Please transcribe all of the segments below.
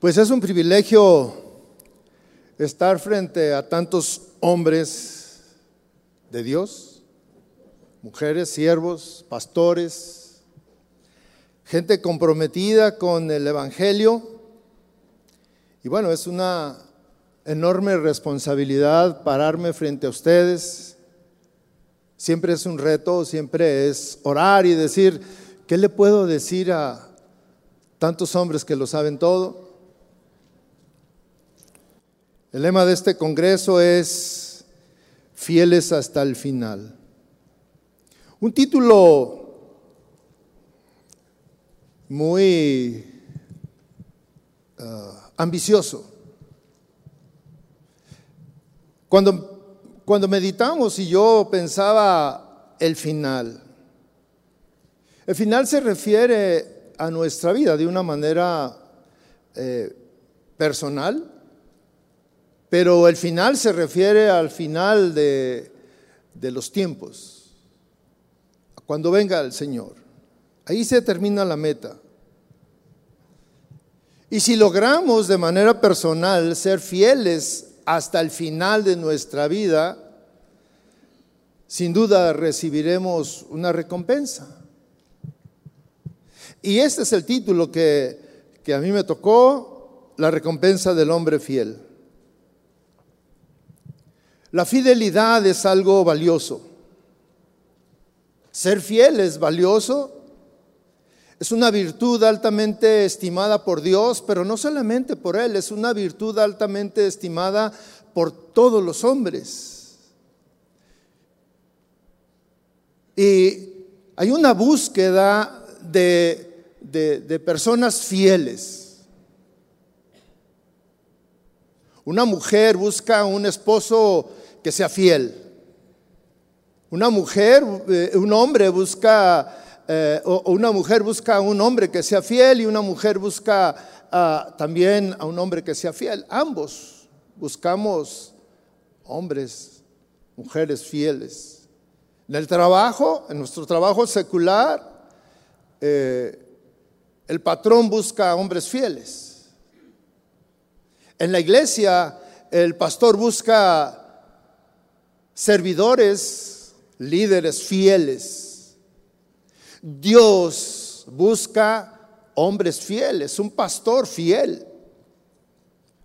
Pues es un privilegio estar frente a tantos hombres de Dios, mujeres, siervos, pastores, gente comprometida con el Evangelio. Y bueno, es una enorme responsabilidad pararme frente a ustedes. Siempre es un reto, siempre es orar y decir, ¿qué le puedo decir a tantos hombres que lo saben todo? El lema de este Congreso es Fieles hasta el final. Un título muy ah, ambicioso. Cuando, cuando meditamos y yo pensaba el final, el final se refiere a nuestra vida de una manera eh, personal, pero el final se refiere al final de, los tiempos, cuando venga el Señor. Ahí se termina la meta. Y si logramos de manera personal ser fieles hasta el final de nuestra vida, sin duda recibiremos una recompensa. Y este es el título que, que a mí me tocó, la recompensa del hombre fiel. La fidelidad es algo valioso. Ser fiel es valioso. Es una virtud altamente estimada por Dios, pero no solamente por Él, es una virtud altamente estimada por todos los hombres. Y hay una búsqueda de, de personas fieles. Una mujer busca un esposo que sea fiel. Una mujer, eh, un hombre busca, eh, o una mujer busca a un hombre que sea fiel y una mujer busca también a un hombre que sea fiel. Ambos buscamos hombres, mujeres fieles. En el trabajo, en nuestro trabajo secular, eh, el patrón busca hombres fieles. En la iglesia, el pastor busca servidores, líderes fieles. Dios busca hombres fieles, un pastor fiel.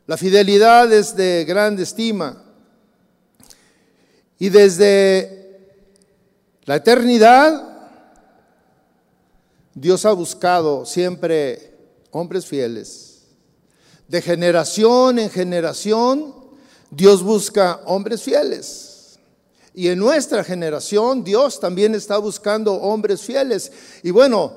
La fidelidad es de gran estima. Y desde la eternidad, Dios ha buscado siempre hombres fieles de generación en generación, Dios busca hombres fieles. Y en nuestra generación Dios también está buscando hombres fieles. Y bueno,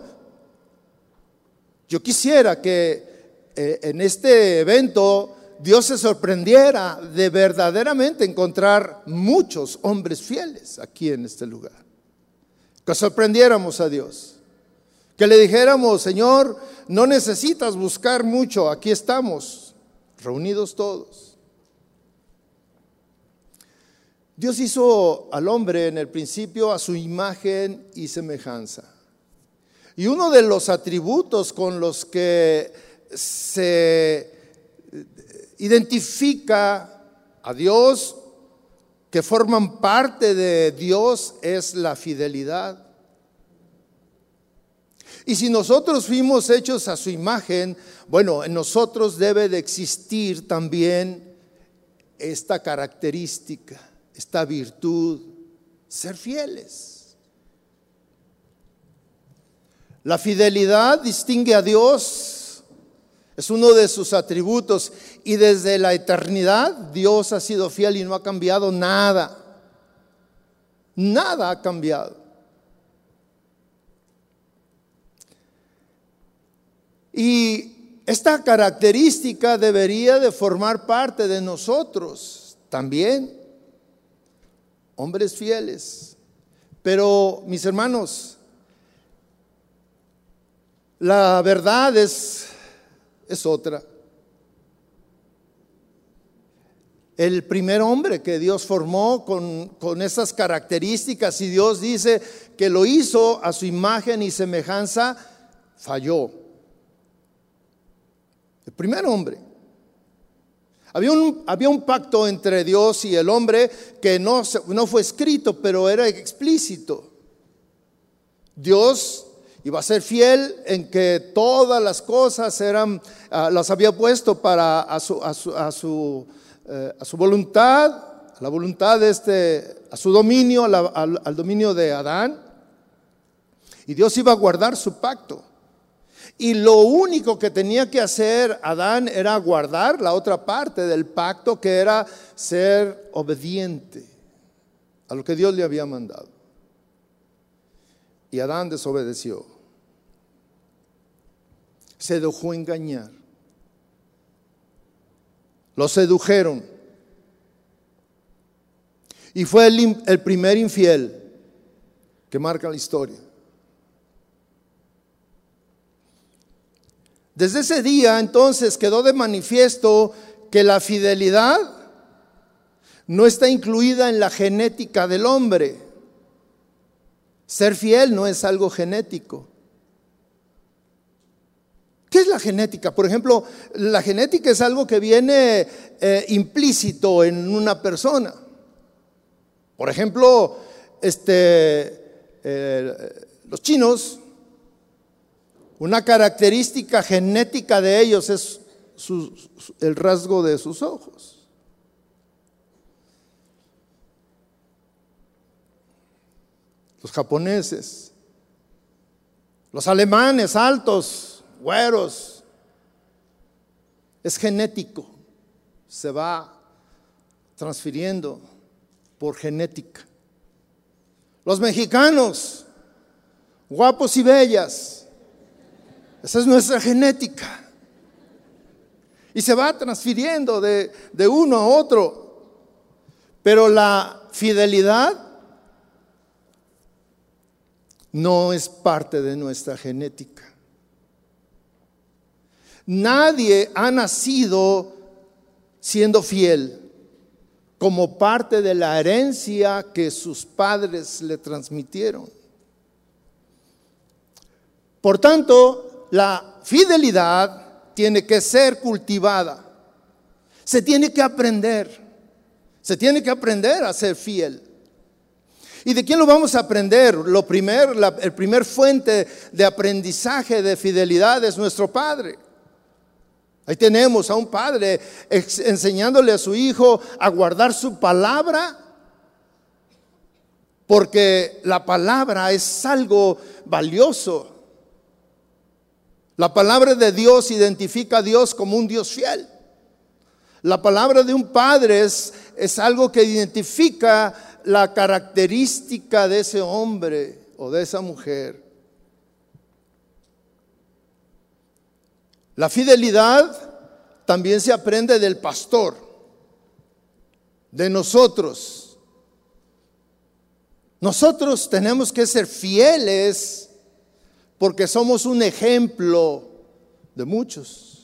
yo quisiera que eh, en este evento Dios se sorprendiera de verdaderamente encontrar muchos hombres fieles aquí en este lugar. Que sorprendiéramos a Dios. Que le dijéramos, Señor, no necesitas buscar mucho, aquí estamos, reunidos todos. Dios hizo al hombre en el principio a su imagen y semejanza. Y uno de los atributos con los que se identifica a Dios, que forman parte de Dios, es la fidelidad. Y si nosotros fuimos hechos a su imagen, bueno, en nosotros debe de existir también esta característica, esta virtud, ser fieles. La fidelidad distingue a Dios, es uno de sus atributos y desde la eternidad Dios ha sido fiel y no ha cambiado nada. Nada ha cambiado. Y esta característica debería de formar parte de nosotros también, hombres fieles. Pero, mis hermanos, la verdad es, es otra. El primer hombre que Dios formó con, con, esas características y Dios dice que lo hizo a su imagen y semejanza, falló. El primer hombre. Había un, pacto entre Dios y el hombre que no, no fue escrito, pero era explícito. Dios iba a ser fiel en que todas las cosas eran, ah, las había puesto para eh, a su voluntad, a la voluntad de este, a su dominio, al dominio de Adán. Y Dios iba a guardar su pacto. Y lo único que tenía que hacer Adán era guardar la otra parte del pacto, que era ser obediente a lo que Dios le había mandado. Y Adán desobedeció se dejó engañar. Lo sedujeron. Y fue el, el, primer infiel que marca la historia. Desde ese día entonces quedó de manifiesto que la fidelidad no está incluida en la genética del hombre. Ser fiel no es algo genético. ¿Qué es la genética? Por ejemplo, la genética es algo que viene eh, implícito en una persona. Por ejemplo, este, eh, los chinos, una característica genética de ellos es el rasgo de sus ojos. Los japoneses, los alemanes altos, güeros. Es genético, se va transfiriendo por genética. Los mexicanos, guapos y bellas, esa es nuestra genética. Y se va transfiriendo de, de uno a otro. Pero la fidelidad no es parte de nuestra genética. Nadie ha nacido siendo fiel como parte de la herencia que sus padres le transmitieron. Por tanto, la fidelidad tiene que ser cultivada. Se tiene que aprender. Se tiene que aprender a ser fiel. ¿Y de quién lo vamos a aprender? Lo primer, la, el primer fuente de aprendizaje de fidelidad es nuestro Padre. Ahí tenemos a un padre enseñándole a su hijo a guardar su palabra, porque la palabra es algo valioso. La palabra de Dios identifica a Dios como un Dios fiel. La palabra de un padre es, es algo que identifica la característica de ese hombre o de esa mujer. La fidelidad también se aprende del pastor, de nosotros. Nosotros tenemos que ser fieles porque somos un ejemplo de muchos.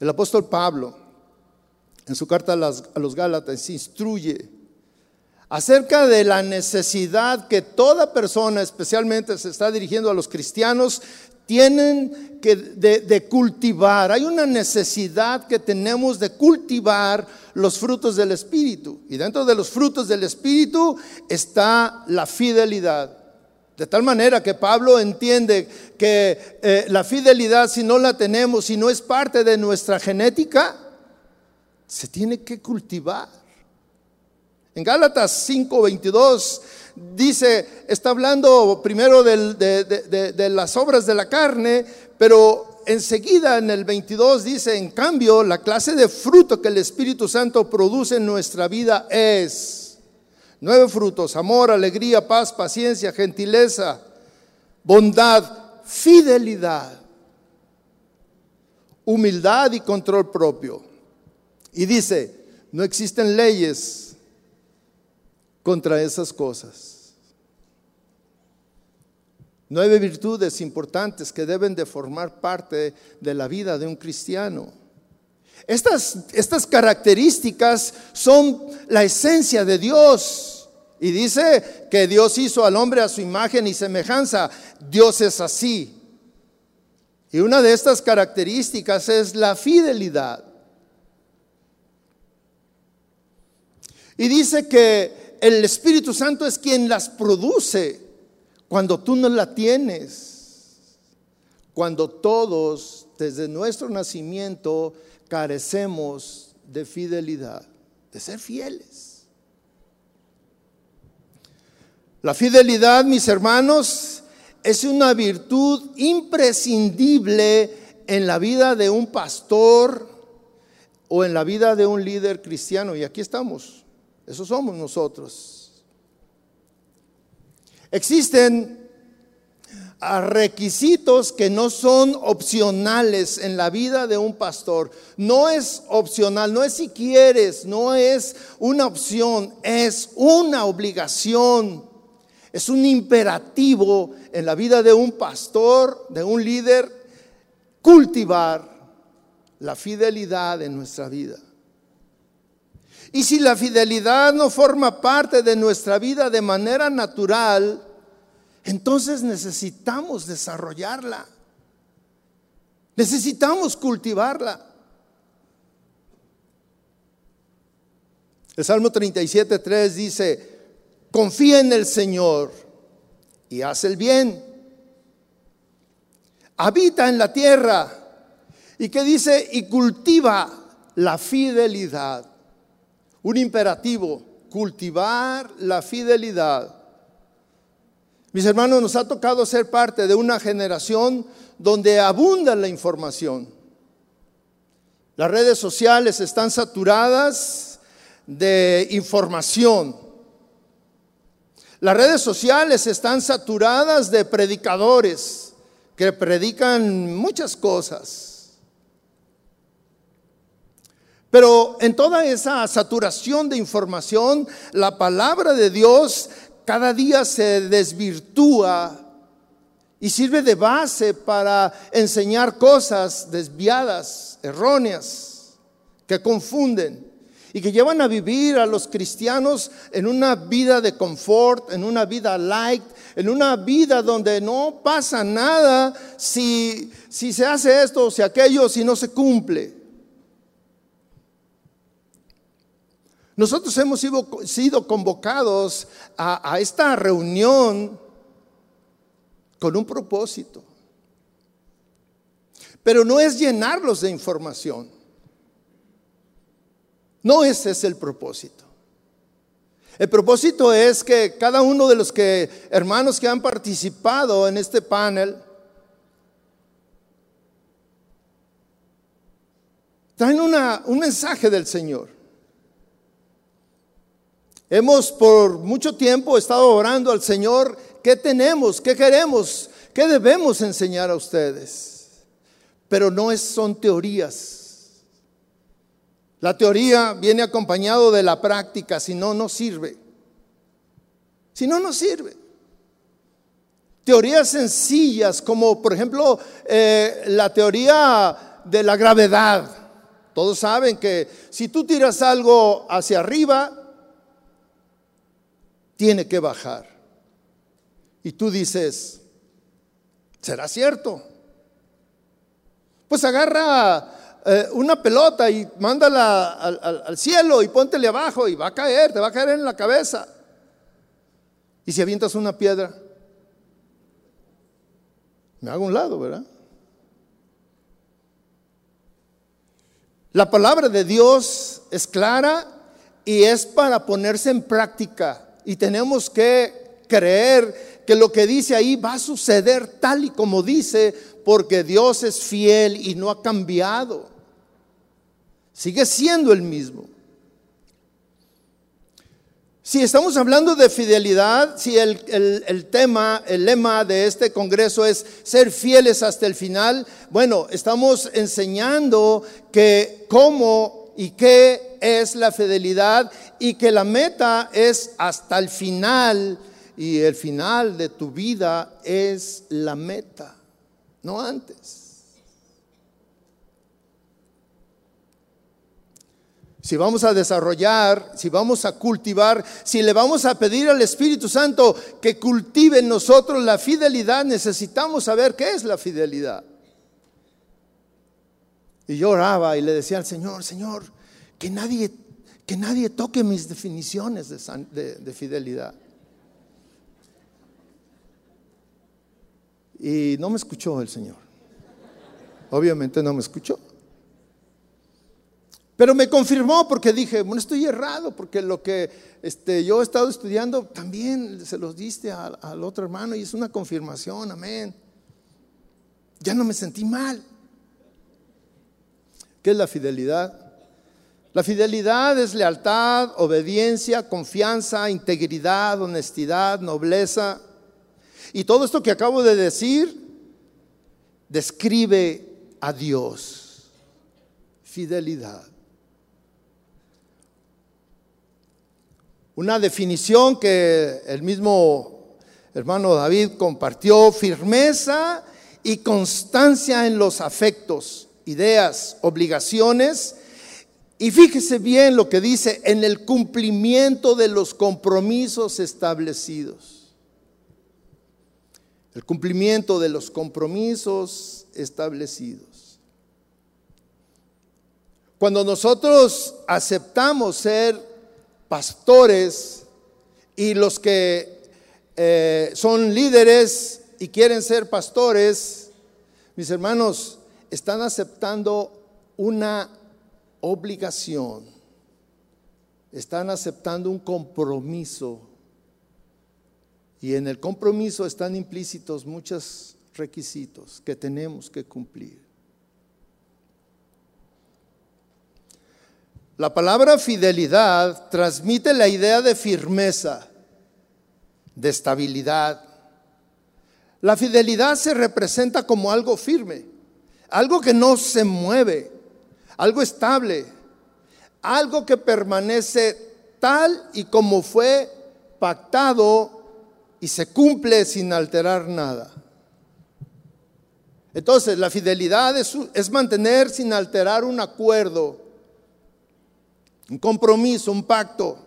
El apóstol Pablo, en su carta a, los Gálatas, instruye acerca de la necesidad que toda persona, especialmente se está dirigiendo a los cristianos, tienen que de, cultivar. Hay una necesidad que tenemos de cultivar los frutos del Espíritu. Y dentro de los frutos del Espíritu está la fidelidad. De tal manera que Pablo entiende que eh, la fidelidad, si no la tenemos, si no es parte de nuestra genética, se tiene que cultivar. En Gálatas 5:22 dice, está hablando primero de, las obras de la carne, pero enseguida en el 22 dice, en cambio, la clase de fruto que el Espíritu Santo produce en nuestra vida es nueve frutos, amor, alegría, paz, paciencia, gentileza, bondad, fidelidad, humildad y control propio. Y dice, no existen leyes contra esas cosas. Nueve virtudes importantes que deben de formar parte de la vida de un cristiano. Estas, estas características son la esencia de Dios. Y dice que Dios hizo al hombre a su imagen y semejanza. Dios es así. Y una de estas características es la fidelidad. Y dice que el Espíritu Santo es quien las produce cuando tú no la tienes. Cuando todos, desde nuestro nacimiento, carecemos de fidelidad, de ser fieles. La fidelidad, mis hermanos, es una virtud imprescindible en la vida de un pastor o en la vida de un líder cristiano. Y aquí estamos, eso somos nosotros. Existen requisitos que no son opcionales en la vida de un pastor. No es opcional, no es si quieres, no es una opción, es una obligación. Es un imperativo en la vida de un pastor, de un líder, cultivar la fidelidad en nuestra vida. Y si la fidelidad no forma parte de nuestra vida de manera natural, entonces necesitamos desarrollarla. Necesitamos cultivarla. El Salmo 37.3 dice, confía en el Señor y haz el bien. Habita en la tierra. ¿Y qué dice? Y cultiva la fidelidad. Un imperativo, cultivar la fidelidad. Mis hermanos, nos ha tocado ser parte de una generación donde abunda la información. Las redes sociales están saturadas de información. Las redes sociales están saturadas de predicadores que predican muchas cosas. Pero en toda esa saturación de información, la palabra de Dios cada día se desvirtúa y sirve de base para enseñar cosas desviadas, erróneas, que confunden y que llevan a vivir a los cristianos en una vida de confort, en una vida light, en una vida donde no pasa nada si, si se hace esto o si aquello, si no se cumple. Nosotros hemos sido, convocados a, esta reunión con un propósito. Pero no es llenarlos de información. No ese es el propósito. El propósito es que cada uno de los que hermanos que han participado en este panel traen un mensaje del Señor. Hemos por mucho tiempo estado orando al Señor, ¿qué tenemos? ¿Qué queremos? ¿Qué debemos enseñar a ustedes? Pero no son teorías. La teoría viene acompañado de la práctica, si no, no sirve. Si no, no sirve. Teorías sencillas como por ejemplo eh, la teoría de la gravedad. Todos saben que si tú tiras algo hacia arriba, tiene que bajar. Y tú dices, ¿será cierto? Pues agarra eh, una pelota y mándala al, cielo y póntele abajo y va a caer, te va a caer en la cabeza. Y si avientas una piedra, me hago un lado, ¿verdad? La palabra de Dios es clara y es para ponerse en práctica. Y tenemos que creer que lo que dice ahí va a suceder tal y como dice, porque Dios es fiel y no ha cambiado. Sigue siendo el mismo. Si estamos hablando de fidelidad, si el, el, tema, el lema de este Congreso es ser fieles hasta el final, bueno, estamos enseñando que cómo y qué es la fidelidad y que la meta es hasta el final y el final de tu vida es la meta, no antes. si vamos a desarrollar, si vamos a cultivar, si le vamos a pedir al Espíritu Santo que cultive en nosotros la fidelidad, necesitamos saber qué es la fidelidad. Y yo oraba y le decía al Señor, Señor, que nadie, que nadie toque mis definiciones de fidelidad. Y no me escuchó el Señor. Obviamente no me escuchó. Pero me confirmó porque dije, bueno, estoy errado, porque lo que este, yo he estado estudiando también se los diste al, al otro hermano y es una confirmación, amén. Ya no me sentí mal. ¿Qué es la fidelidad? La fidelidad es lealtad, obediencia, confianza, integridad, honestidad, nobleza. Y todo esto que acabo de decir describe a Dios. Fidelidad. Una definición que el mismo hermano David compartió, firmeza y constancia en los afectos, ideas, obligaciones. Y fíjese bien lo que dice, en el cumplimiento de los compromisos establecidos. El cumplimiento de los compromisos establecidos. Cuando nosotros aceptamos ser pastores y los que eh, son líderes y quieren ser pastores, mis hermanos, están aceptando una obligación, están aceptando un compromiso. Y en el compromiso están implícitos muchos requisitos que tenemos que cumplir. La palabra fidelidad transmite la idea de firmeza, de estabilidad. La fidelidad se representa como algo firme, algo que no se mueve, algo estable, algo que permanece tal y como fue pactado y se cumple sin alterar nada. Entonces, la fidelidad es, mantener sin alterar un acuerdo un compromiso, un pacto.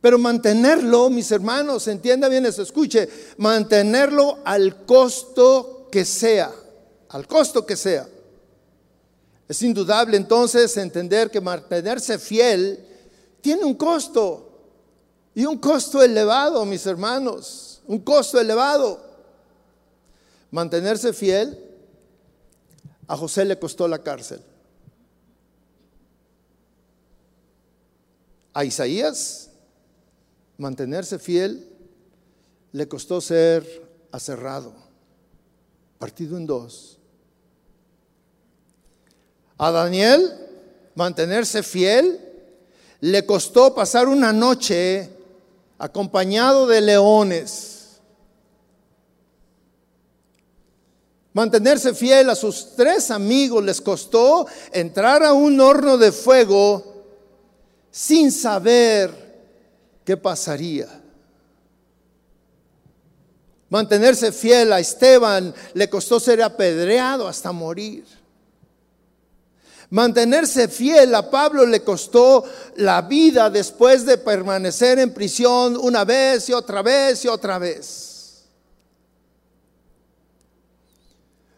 Pero mantenerlo, mis hermanos, entienda bien eso, escuche, mantenerlo al costo que sea, al costo que sea. Es indudable entonces entender que mantenerse fiel tiene un costo, y un costo elevado, mis hermanos, un costo elevado. Mantenerse fiel a José le costó la cárcel. A Isaías mantenerse fiel le costó ser aserrado, partido en dos. A Daniel mantenerse fiel le costó pasar una noche acompañado de leones. Mantenerse fiel a sus tres amigos les costó entrar a un horno de fuego sin saber qué pasaría. Mantenerse fiel a Esteban le costó ser apedreado hasta morir. Mantenerse fiel a Pablo le costó la vida después de permanecer en prisión una vez y otra vez y otra vez.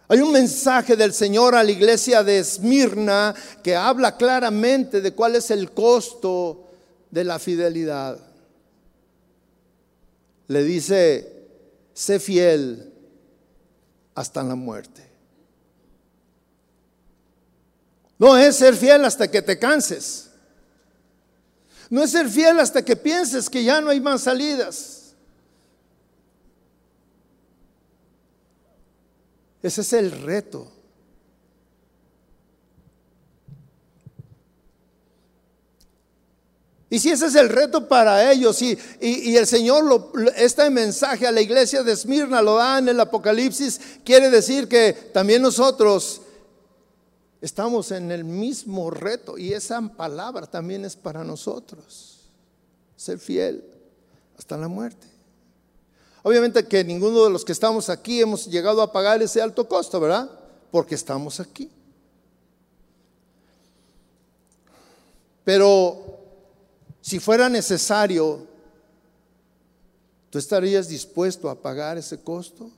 Hay un mensaje del Señor a la iglesia de Esmirna que habla claramente de cuál es el costo de la fidelidad. Le dice, sé fiel hasta la muerte. No es ser fiel hasta que te canses. No es ser fiel hasta que pienses que ya no hay más salidas. Ese es el reto. Y si ese es el reto para ellos, y, y, el Señor, lo, este mensaje a la iglesia de Esmirna lo da en el Apocalipsis, quiere decir que también nosotros estamos en el mismo reto, y esa palabra también es para nosotros, ser fiel hasta la muerte. Obviamente que ninguno de los que estamos aquí hemos llegado a pagar ese alto costo, ¿verdad? Porque estamos aquí. Pero si fuera necesario, ¿tú estarías dispuesto a pagar ese costo?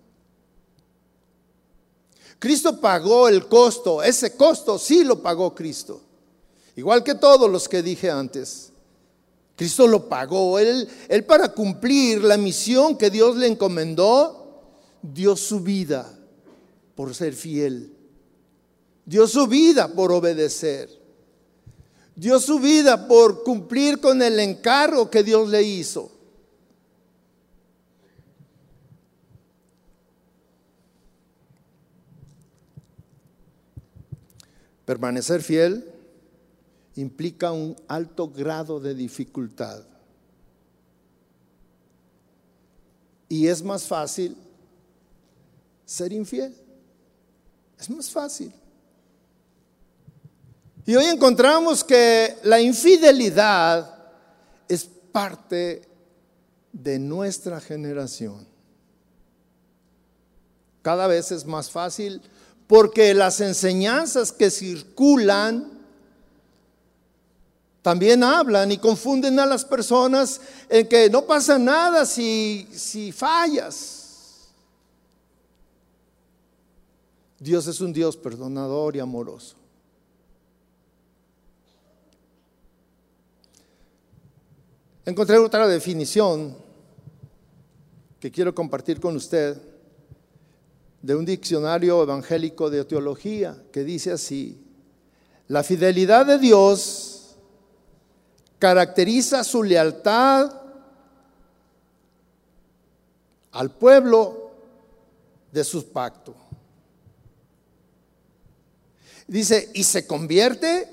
Cristo pagó el costo, ese costo sí lo pagó Cristo. Igual que todos los que dije antes. Cristo lo pagó. Él, él para cumplir la misión que Dios le encomendó, dio su vida por ser fiel. Dio su vida por obedecer. Dio su vida por cumplir con el encargo que Dios le hizo. Permanecer fiel implica un alto grado de dificultad. Y es más fácil ser infiel. Es más fácil. Y hoy encontramos que la infidelidad es parte de nuestra generación. Cada vez es más fácil porque las enseñanzas que circulan también hablan y confunden a las personas en que no pasa nada si, si fallas. Dios es un Dios perdonador y amoroso. Encontré otra definición que quiero compartir con usted de un diccionario evangélico de teología que dice así, la fidelidad de Dios caracteriza su lealtad al pueblo de su pacto. Dice, y se convierte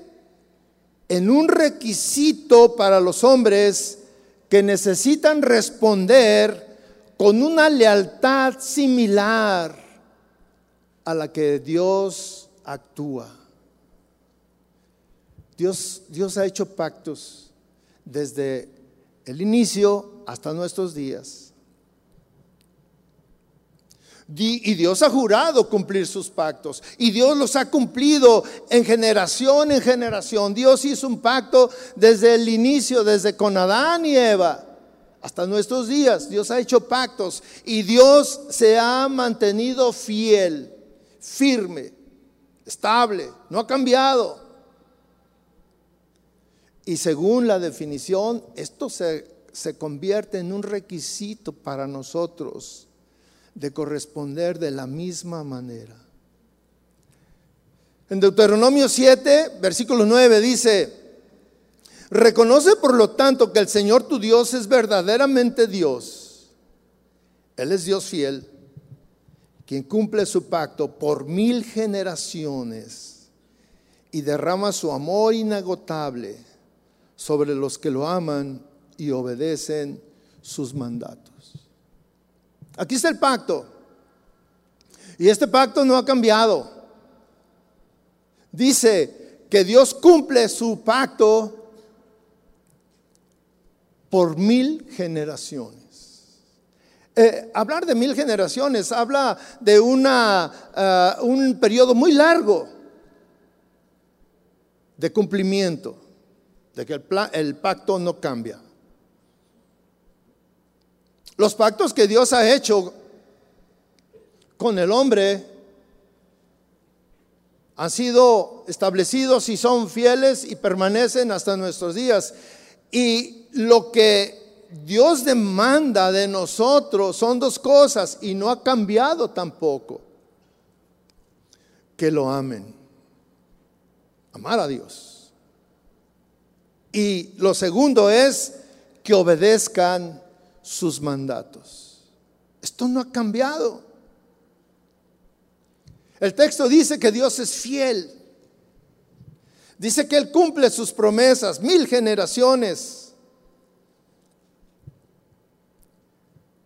en un requisito para los hombres que necesitan responder con una lealtad similar a la que Dios actúa. Dios, Dios ha hecho pactos desde el inicio hasta nuestros días. Y Dios ha jurado cumplir sus pactos. Y Dios los ha cumplido en generación en generación. Dios hizo un pacto desde el inicio, desde con Adán y Eva hasta nuestros días. Dios ha hecho pactos y Dios se ha mantenido fiel, firme, estable, no ha cambiado. Y según la definición, esto se, se convierte en un requisito para nosotros de corresponder de la misma manera. En Deuteronomio 7, versículo 9 dice, reconoce por lo tanto que el Señor tu Dios es verdaderamente Dios. Él es Dios fiel, quien cumple su pacto por mil generaciones y derrama su amor inagotable sobre los que lo aman y obedecen sus mandatos. Aquí está el pacto. Y este pacto no ha cambiado. Dice que Dios cumple su pacto por mil generaciones. Eh, hablar de mil generaciones habla de eh, un periodo muy largo de cumplimiento, de que el, el pacto no cambia. Los pactos que Dios ha hecho con el hombre han sido establecidos y son fieles y permanecen hasta nuestros días. Y lo que Dios demanda de nosotros son dos cosas y no ha cambiado tampoco. Que lo amen. Amar a Dios. Y lo segundo es que obedezcan sus mandatos. Esto no ha cambiado. El texto dice que Dios es fiel. Dice que Él cumple sus promesas, mil generaciones.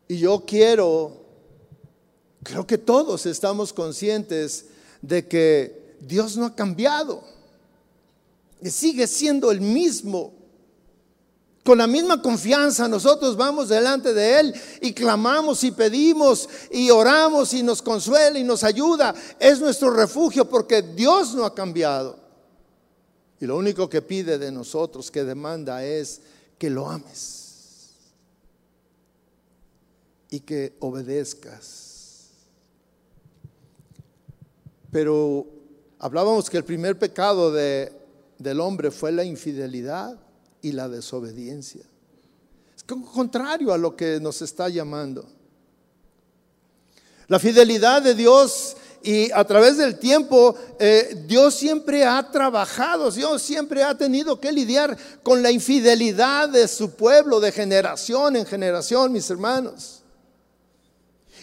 Y yo quiero, creo que todos estamos conscientes de que Dios no ha cambiado. Que sigue siendo el mismo. Con la misma confianza nosotros vamos delante de Él y clamamos y pedimos y oramos y nos consuela y nos ayuda. Es nuestro refugio porque Dios no ha cambiado. Y lo único que pide de nosotros, que demanda, es que lo ames y que obedezcas. Pero hablábamos que el primer pecado de, del hombre fue la infidelidad y la desobediencia. Es contrario a lo que nos está llamando. La fidelidad de Dios y a través del tiempo eh, Dios siempre ha trabajado, Dios siempre ha tenido que lidiar con la infidelidad de su pueblo de generación en generación, mis hermanos.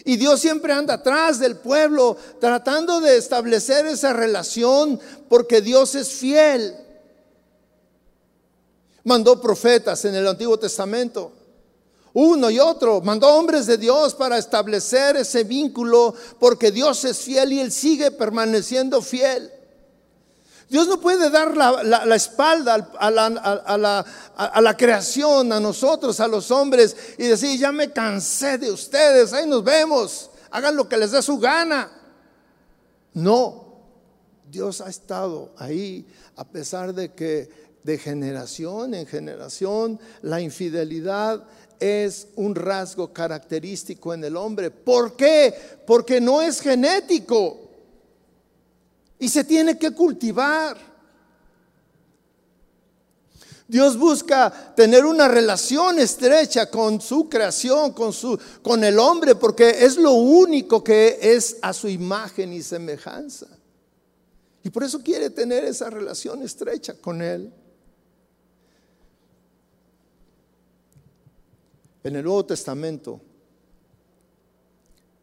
Y Dios siempre anda atrás del pueblo tratando de establecer esa relación porque Dios es fiel. Mandó profetas en el Antiguo Testamento uno y otro. Mandó hombres de Dios para establecer ese vínculo porque Dios es fiel y Él sigue permaneciendo fiel. Dios no puede dar la, espalda a la, a la, creación, a nosotros, a los hombres, y decir, ya me cansé de ustedes, ahí nos vemos, hagan lo que les dé su gana. No, Dios ha estado ahí, a pesar de que de generación en generación la infidelidad es un rasgo característico en el hombre. ¿Por qué? Porque no es genético y se tiene que cultivar. Dios busca tener una relación estrecha con su creación, con, su, con el hombre, porque es lo único que es a su imagen y semejanza. Y por eso quiere tener esa relación estrecha con él. en el Nuevo Testamento,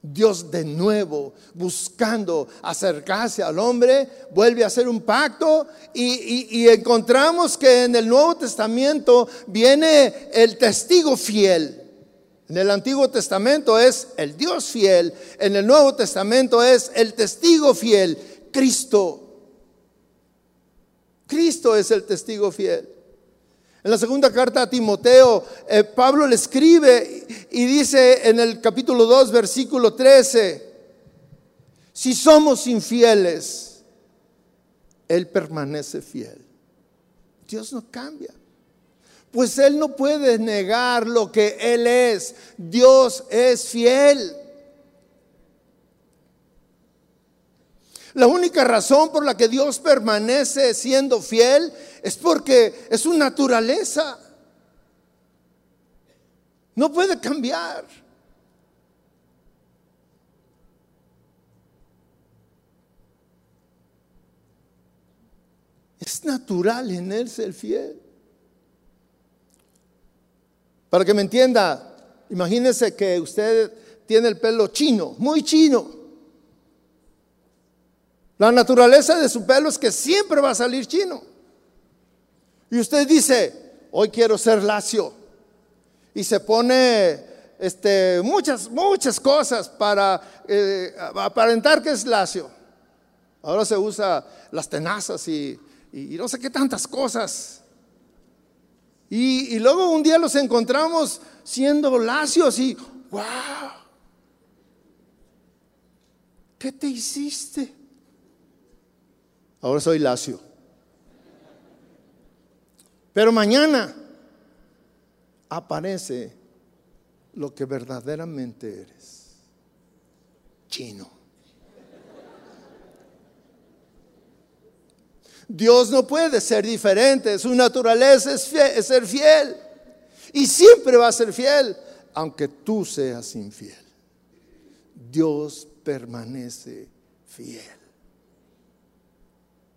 Dios de nuevo, buscando acercarse al hombre, vuelve a hacer un pacto y, encontramos que en el Nuevo Testamento viene el testigo fiel. En el Antiguo Testamento es el Dios fiel, en el Nuevo Testamento es el testigo fiel, Cristo. Cristo es el testigo fiel. En la segunda carta a Timoteo, eh, Pablo le escribe y dice en el capítulo 2, versículo 13, si somos infieles, Él permanece fiel. Dios no cambia. Pues Él no puede negar lo que Él es. Dios es fiel. La única razón por la que Dios permanece siendo fiel es porque es su naturaleza. No puede cambiar. Es natural en él ser fiel. Para que me entienda, imagínese que usted tiene el pelo chino, muy chino. La naturaleza de su pelo es que siempre va a salir chino. Y usted dice, hoy quiero ser lacio. Y se pone este, muchas, muchas cosas para eh, aparentar que es lacio. Ahora se usa las tenazas y, no sé qué tantas cosas. Y, y, luego un día los encontramos siendo lacios y, wow, ¿qué te hiciste? Ahora soy lacio. Pero mañana aparece lo que verdaderamente eres. Chino. Dios no puede ser diferente, su naturaleza es, es, ser fiel. Y siempre va a ser fiel, aunque tú seas infiel. Dios permanece fiel.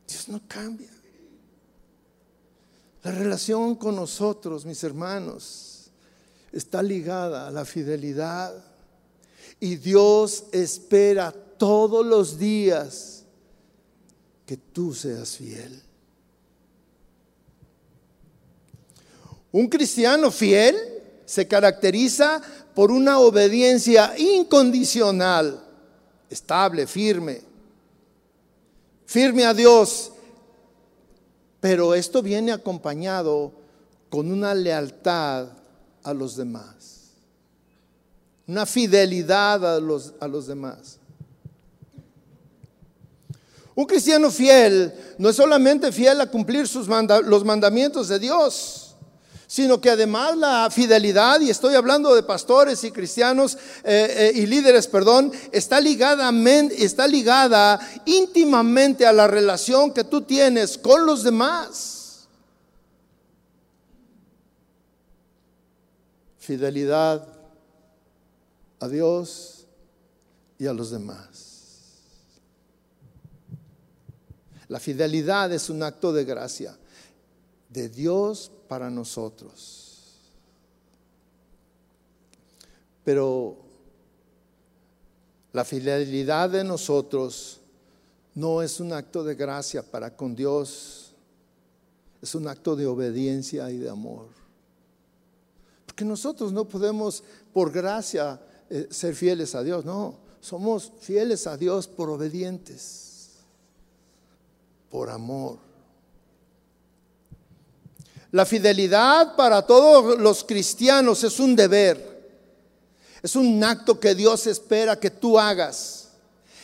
Dios no cambia. La relación con nosotros, mis hermanos, está ligada a la fidelidad. Y Dios espera todos los días que tú seas fiel. Un cristiano fiel se caracteriza por una obediencia incondicional, estable, firme firme a Dios. Pero esto viene acompañado con una lealtad a los demás, una fidelidad a los, a los demás. Un cristiano fiel no es solamente fiel a cumplir sus los mandamientos de Dios, sino que además la fidelidad, y estoy hablando de pastores y cristianos eh, eh, y líderes, perdón, está ligada, está ligada íntimamente a la relación que tú tienes con los demás. Fidelidad a Dios y a los demás. La fidelidad es un acto de gracia de Dios para nosotros. Pero la fidelidad de nosotros no es un acto de gracia para con Dios, es un acto de obediencia y de amor. Porque nosotros no podemos por gracia eh, ser fieles a Dios, no, somos fieles a Dios por obedientes, por amor. La fidelidad para todos los cristianos es un deber, es un acto que Dios espera que tú hagas.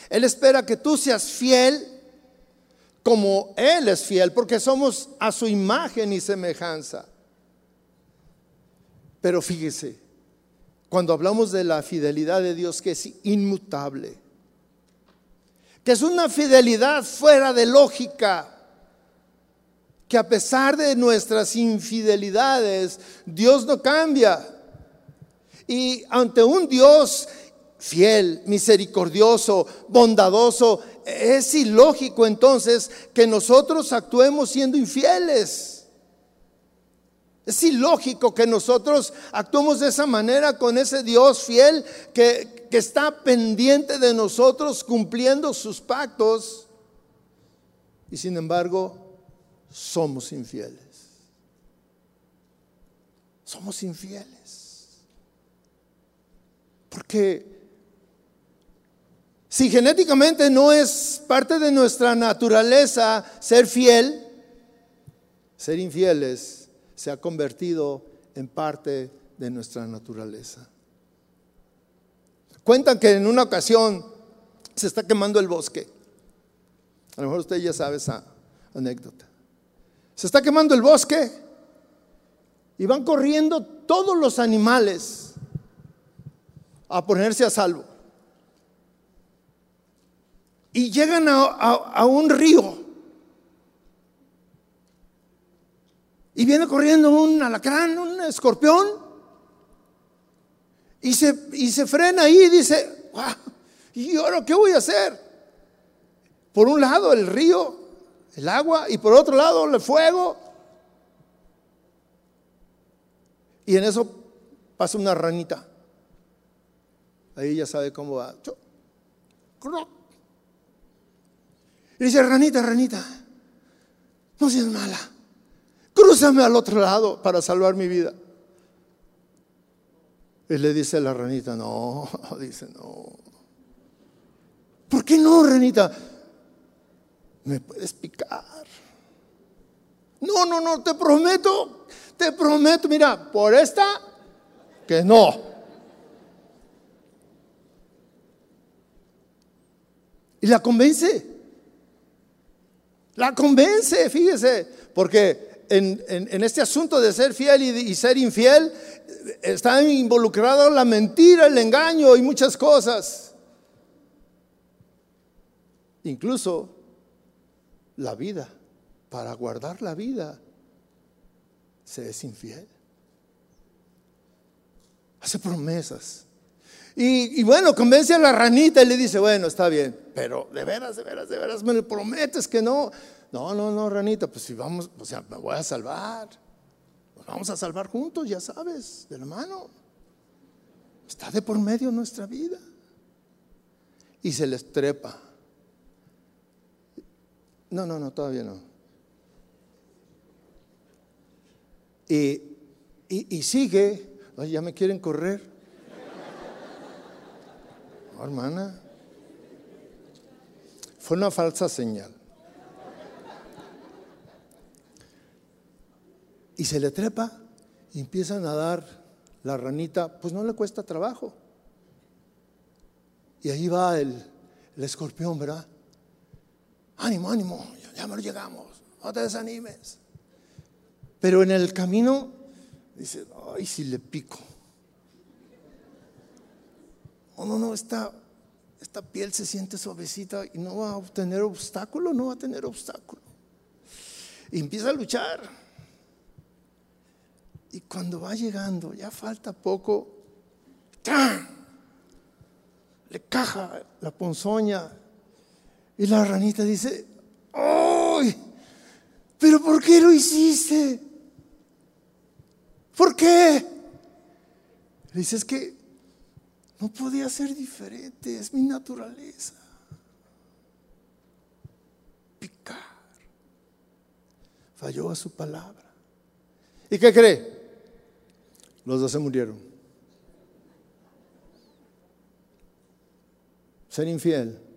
Él espera que tú seas fiel como Él es fiel, porque somos a su imagen y semejanza. Pero fíjese, cuando hablamos de la fidelidad de Dios que es inmutable, que es una fidelidad fuera de lógica, que a pesar de nuestras infidelidades, Dios no cambia. Y ante un Dios fiel, misericordioso, bondadoso, es ilógico entonces que nosotros actuemos siendo infieles. Es ilógico que nosotros actuemos de esa manera con ese Dios fiel que, que está pendiente de nosotros cumpliendo sus pactos. Y sin embargo, somos infieles. Somos infieles. Porque si genéticamente no es parte de nuestra naturaleza ser fiel, ser infieles se ha convertido en parte de nuestra naturaleza. Cuentan que en una ocasión se está quemando el bosque. A lo mejor usted ya sabe esa anécdota. Se está quemando el bosque y van corriendo todos los animales a ponerse a salvo. Y llegan a, un río. Y viene corriendo un alacrán, un escorpión. Y se, y se frena ahí y dice, ¿y ahora qué voy a hacer? Por un lado el río el agua y por otro lado el fuego. Y en eso pasa una ranita. Ahí ya sabe cómo va. Y dice, ranita, ranita, no seas mala. Crúzame al otro lado para salvar mi vida. Y le dice la ranita, no, dice, no. ¿Por qué no, ranita? Me puedes picar. No, no, no, te prometo, te prometo, mira, por esta, que no. Y la convence. La convence, fíjese, porque en, este asunto de ser fiel y, y, ser infiel está involucrado la mentira, el engaño y muchas cosas. Incluso la vida, para guardar la vida, se es infiel. Hace promesas. Y, bueno, convence a la ranita y le dice, bueno, está bien, pero de veras, de veras, de veras, me prometes que no. No, no, no, ranita, pues si vamos, o sea, me voy a salvar. Nos vamos a salvar juntos, ya sabes, de. Está de por medio nuestra vida. Y se les trepa no, no, no, todavía no. Y, sigue, ya me quieren correr. hermana, fue una falsa señal. Y se le trepa y empieza a nadar la ranita, pues no le cuesta trabajo. Y ahí va el, el escorpión, ¿verdad? Ánimo, ánimo, ya no llegamos, no te desanimes. Pero en el camino Dice, ay, si le pico. Oh, no, no, esta, esta piel se siente suavecita y no va a tener obstáculo, no va a tener obstáculo. Y empieza a luchar. Y cuando va llegando, ya falta poco, le caja la ponzoña. Y la ranita dice, ¡ay! ¿Pero por qué lo hiciste? ¿Por qué? Dice, es que no podía ser diferente, es mi naturaleza. Picar. Falló a su palabra. ¿Y qué cree? Los dos se murieron. Ser infiel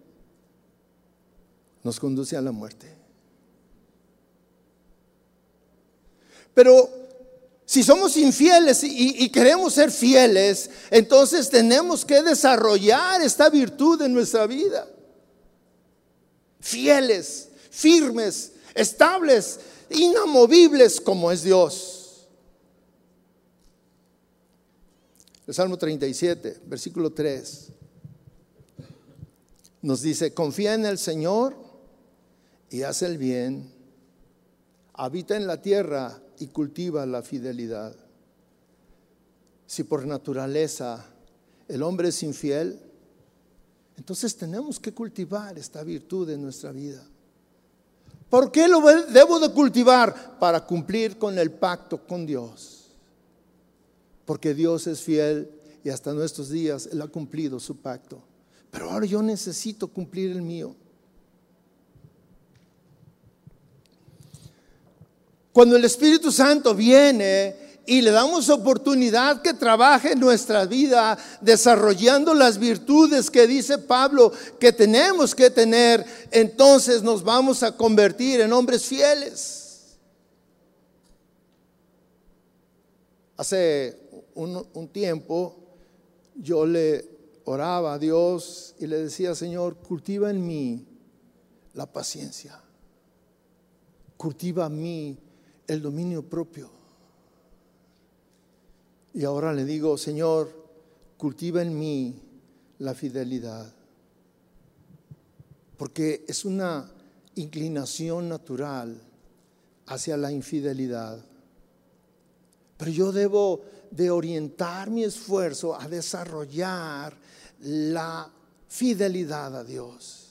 nos conduce a la muerte. Pero si somos infieles y, queremos ser fieles, entonces tenemos que desarrollar esta virtud en nuestra vida. Fieles, firmes, estables, inamovibles como es Dios. El Salmo 37, versículo 3, nos dice, confía en el Señor y haz el bien, habita en la tierra y cultiva la fidelidad. Si por naturaleza el hombre es infiel, entonces tenemos que cultivar esta virtud en nuestra vida. ¿Por qué lo debo de cultivar? Para cumplir con el pacto con Dios porque Dios es fiel y hasta nuestros días Él ha cumplido su pacto. Pero ahora yo necesito cumplir el mío. Cuando el Espíritu Santo viene y le damos oportunidad que trabaje en nuestra vida desarrollando las virtudes que dice Pablo que tenemos que tener, entonces nos vamos a convertir en hombres fieles. Hace un, tiempo yo le oraba a Dios y le decía, Señor, cultiva en mí la paciencia, cultiva en mí el dominio propio. Y ahora le digo, Señor, cultiva en mí la fidelidad, porque es una inclinación natural hacia la infidelidad. Pero yo debo de orientar mi esfuerzo a desarrollar la fidelidad a Dios.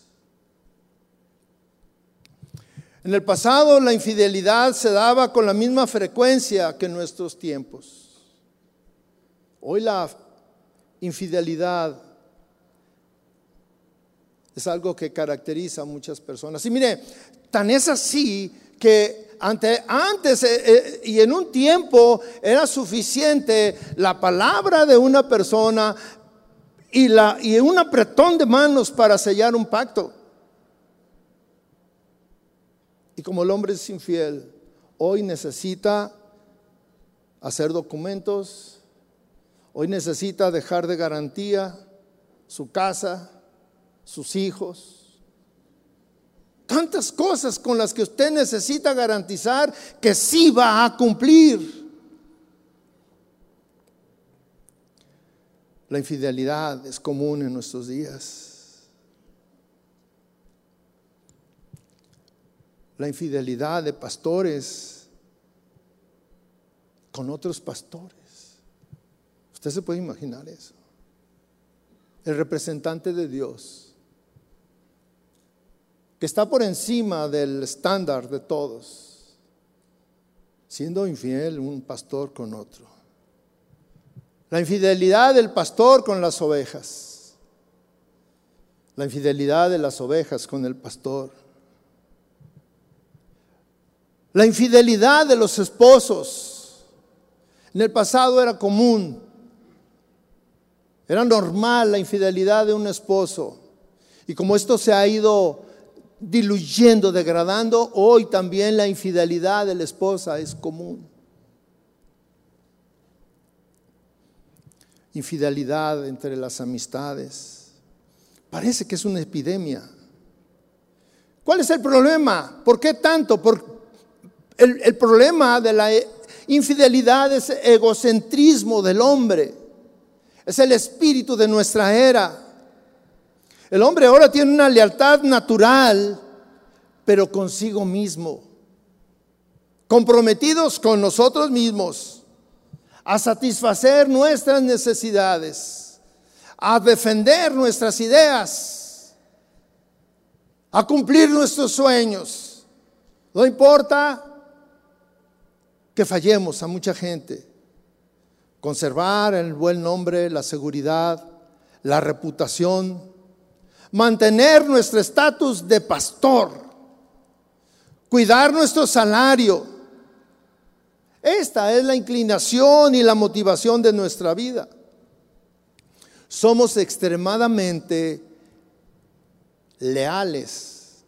En el pasado la infidelidad se daba con la misma frecuencia que en nuestros tiempos. Hoy la infidelidad es algo que caracteriza a muchas personas. Y mire, tan es así que antes eh, eh, y en un tiempo era suficiente la palabra de una persona y, la, y un apretón de manos para sellar un pacto. Y como el hombre es infiel, hoy necesita hacer documentos, hoy necesita dejar de garantía su casa, sus hijos, tantas cosas con las que usted necesita garantizar que sí va a cumplir. La infidelidad es común en nuestros días. La infidelidad de pastores con otros pastores. Usted se puede imaginar eso. El representante de Dios que está por encima del estándar de todos, siendo infiel un pastor con otro. La infidelidad del pastor con las ovejas. La infidelidad de las ovejas con el pastor. La infidelidad de los esposos. En el pasado era común. Era normal la infidelidad de un esposo. Y como esto se ha ido diluyendo, degradando, hoy también la infidelidad de la esposa es común. Infidelidad entre las amistades. Parece que es una epidemia. ¿Cuál es el problema? ¿Por qué tanto? Por el, problema de la Infidelidad es egocentrismo del hombre. Es el espíritu de nuestra era. El hombre ahora tiene una lealtad natural, pero consigo mismo. Comprometidos con nosotros mismos a satisfacer nuestras necesidades, a defender nuestras ideas, a cumplir nuestros sueños. No importa que fallemos a mucha gente conservar el buen nombre, la seguridad, la reputación, mantener nuestro estatus de pastor, cuidar nuestro salario. Esta es la inclinación y la motivación de nuestra vida. Somos extremadamente leales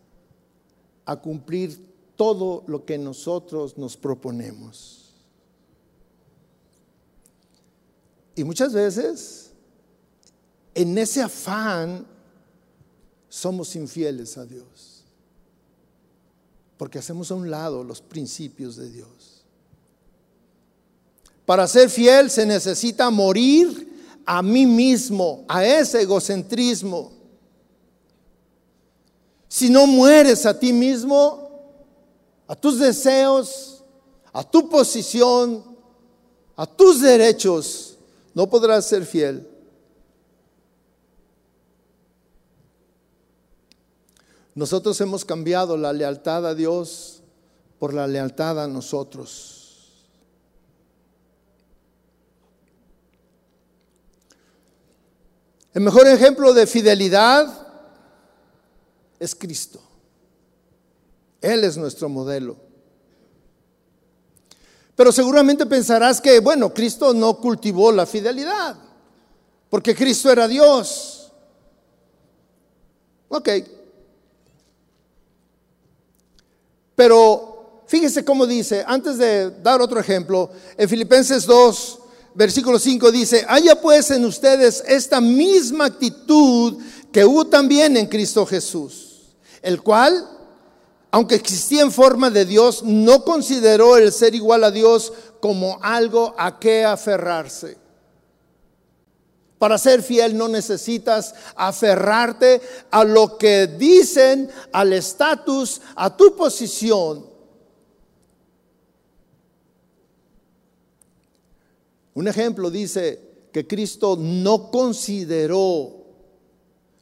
a cumplir todo lo que nosotros nos proponemos. Y muchas veces, en ese afán, somos infieles a Dios. Porque hacemos a un lado los principios de Dios. Para ser fiel se necesita morir a mí mismo, a ese egocentrismo. Si no mueres a ti mismo, a tus deseos, a tu posición, a tus derechos, no podrás ser fiel. Nosotros hemos cambiado la lealtad a Dios por la lealtad a nosotros. El mejor ejemplo de fidelidad es Cristo. Él es nuestro modelo. Pero seguramente pensarás que, bueno, Cristo no cultivó la fidelidad, porque Cristo era Dios. Ok. Pero fíjese cómo dice, antes de dar otro ejemplo, en Filipenses 2, versículo 5 dice, haya pues en ustedes esta misma actitud que hubo también en Cristo Jesús, el cual aunque existía en forma de Dios, no consideró el ser igual a Dios como algo a qué aferrarse. Para ser fiel no necesitas aferrarte a lo que dicen, al estatus, a tu posición. Un ejemplo dice que Cristo no consideró,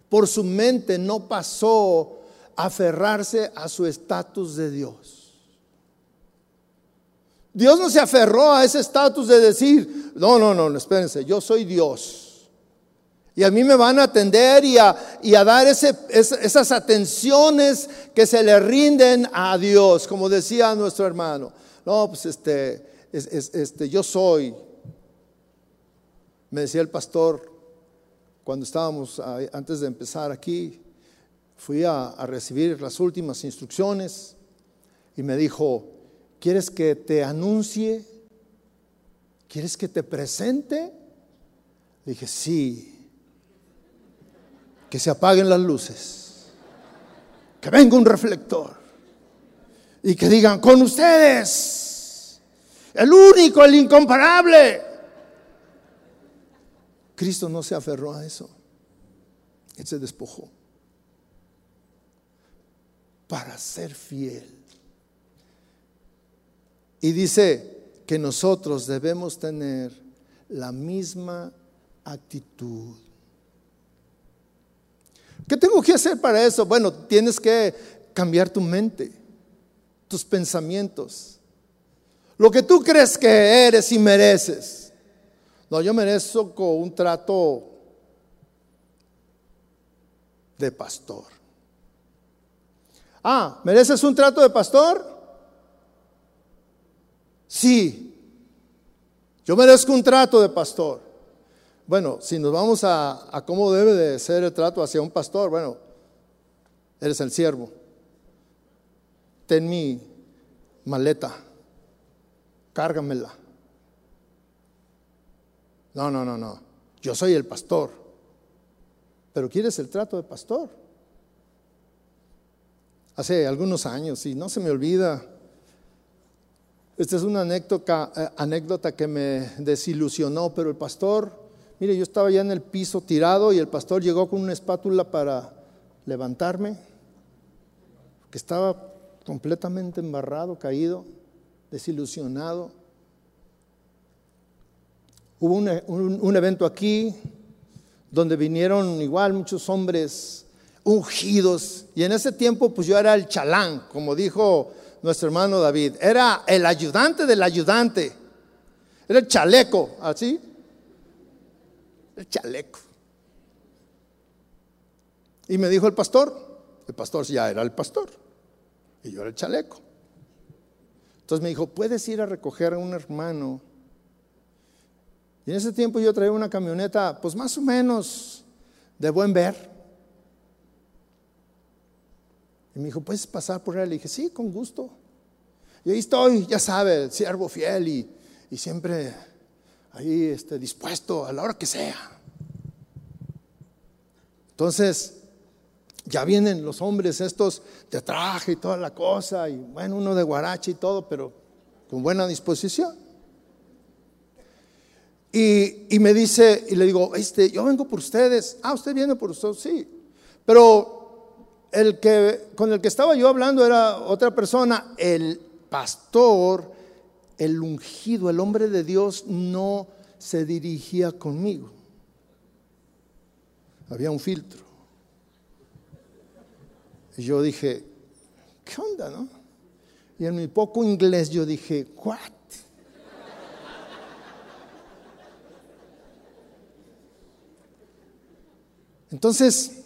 por su mente no pasó aferrarse a su estatus de Dios. Dios no se aferró a ese estatus de decir, no, no, no, espérense, yo soy Dios. Y a mí me van a atender y a, dar esas atenciones que se le rinden a Dios, como decía nuestro hermano. No, pues este, este, yo soy. Me decía el pastor cuando estábamos antes de empezar aquí, fui a, recibir las últimas instrucciones y me dijo, ¿quieres que te anuncie? ¿Quieres que te presente? dije, sí, que se apaguen las luces, que venga un reflector y que digan, con ustedes, el único, el incomparable. Cristo no se aferró a eso, Él se despojó para ser fiel. Y dice que nosotros debemos tener la misma actitud. ¿Qué tengo que hacer para eso? Bueno, tienes que cambiar tu mente, tus pensamientos, lo que tú crees que eres y mereces. No, yo merezco un trato de pastor. Ah, ¿mereces un trato de pastor? Sí. Yo merezco un trato de pastor. Bueno, si nos vamos a, cómo debe de ser el trato hacia un pastor, bueno, eres el siervo. Ten mi maleta, cárgamela. No, no, no, no. Yo soy el pastor. Pero ¿quieres el trato de pastor? Hace algunos años y no se me olvida. Esta es una anécdota, eh, anécdota que me desilusionó, pero el pastor, mire, yo estaba ya en el piso tirado y el pastor llegó con una espátula para levantarme, que estaba completamente embarrado, caído, desilusionado. Hubo un, evento aquí donde vinieron igual muchos hombres ungidos y en ese tiempo pues yo era el chalán, como dijo nuestro hermano David, era el ayudante del ayudante, era el chaleco, así, el chaleco. Y me dijo el pastor, el pastor ya era el pastor, y yo era el chaleco. Entonces me dijo, puedes ir a recoger a un hermano. Y en ese tiempo yo traía una camioneta, pues más o menos de buen ver. Y me dijo, ¿puedes pasar por él? Le dije, sí, con gusto. Y ahí estoy, ya sabe, siervo fiel y, y siempre ahí este, dispuesto a la hora que sea. Entonces, ya vienen los hombres estos de traje y toda la cosa, y bueno, uno de guarache y todo, pero con buena disposición. Y, me dice, y le digo, este, yo vengo por ustedes. Ah, usted viene por ustedes, sí. Pero el que, con el que estaba yo hablando era otra persona, el pastor, el ungido, el hombre de Dios, no se dirigía conmigo. Había un filtro. Y yo dije, ¿qué onda, no? Y en mi poco inglés yo dije, ¿what? Entonces,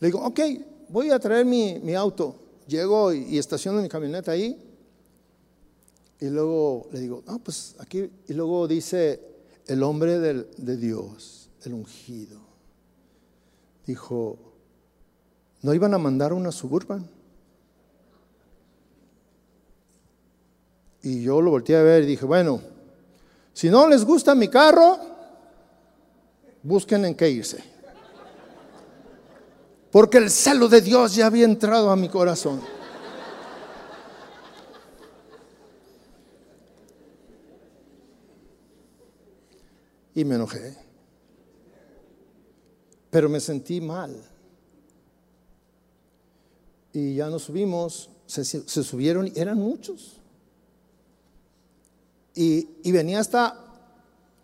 le digo, ok, voy a traer mi, auto. Llego y, estaciono mi camioneta ahí. Y luego le digo, no, pues aquí. Y luego dice, el hombre de Dios, el ungido, dijo, ¿No iban a mandar una suburban? Y yo lo volteé a ver y dije, bueno, si no les gusta mi carro, busquen en qué irse. Porque el celo de Dios ya había entrado a mi corazón. Y me enojé. Pero me sentí mal y ya nos subimos, se, subieron, y eran muchos. Y, venía hasta,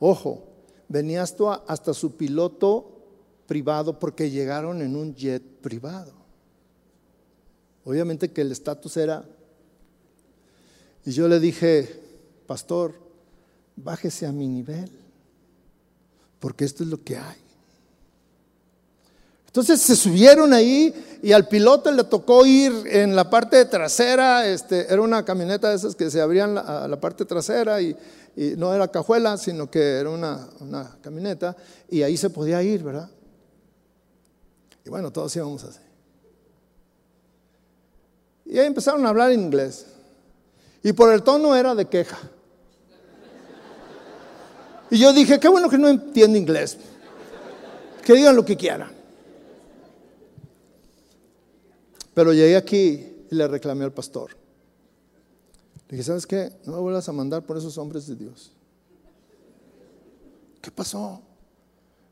ojo, venía hasta, hasta su piloto privado porque llegaron en un jet privado. Obviamente que el estatus era... Y yo le dije, pastor, bájese a mi nivel, porque esto es lo que hay. Entonces se subieron ahí y al piloto le tocó ir en la parte trasera, este, era una camioneta de esas que se abrían la, la parte trasera y, no era cajuela, sino que era una, camioneta y ahí se podía ir, ¿verdad? Y bueno, todos íbamos así. Y ahí empezaron a hablar en inglés. Y por el tono era de queja. Y yo dije, qué bueno que no entiendo inglés. Que digan lo que quieran. Pero llegué aquí y le reclamé al pastor. Le dije, ¿sabes qué? No me vuelvas a mandar por esos hombres de Dios. ¿Qué pasó?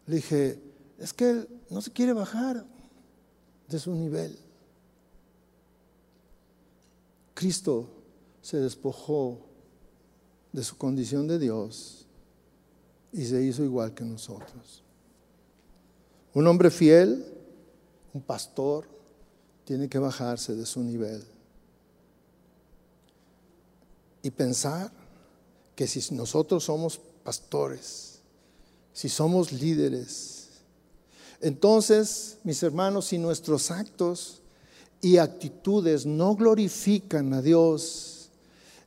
Le dije, es que él no se quiere bajar de su nivel. Cristo se despojó de su condición de Dios y se hizo igual que nosotros. Un hombre fiel, un pastor, tiene que bajarse de su nivel y pensar que si nosotros somos pastores, si somos líderes, entonces, mis hermanos, si nuestros actos y actitudes no glorifican a Dios,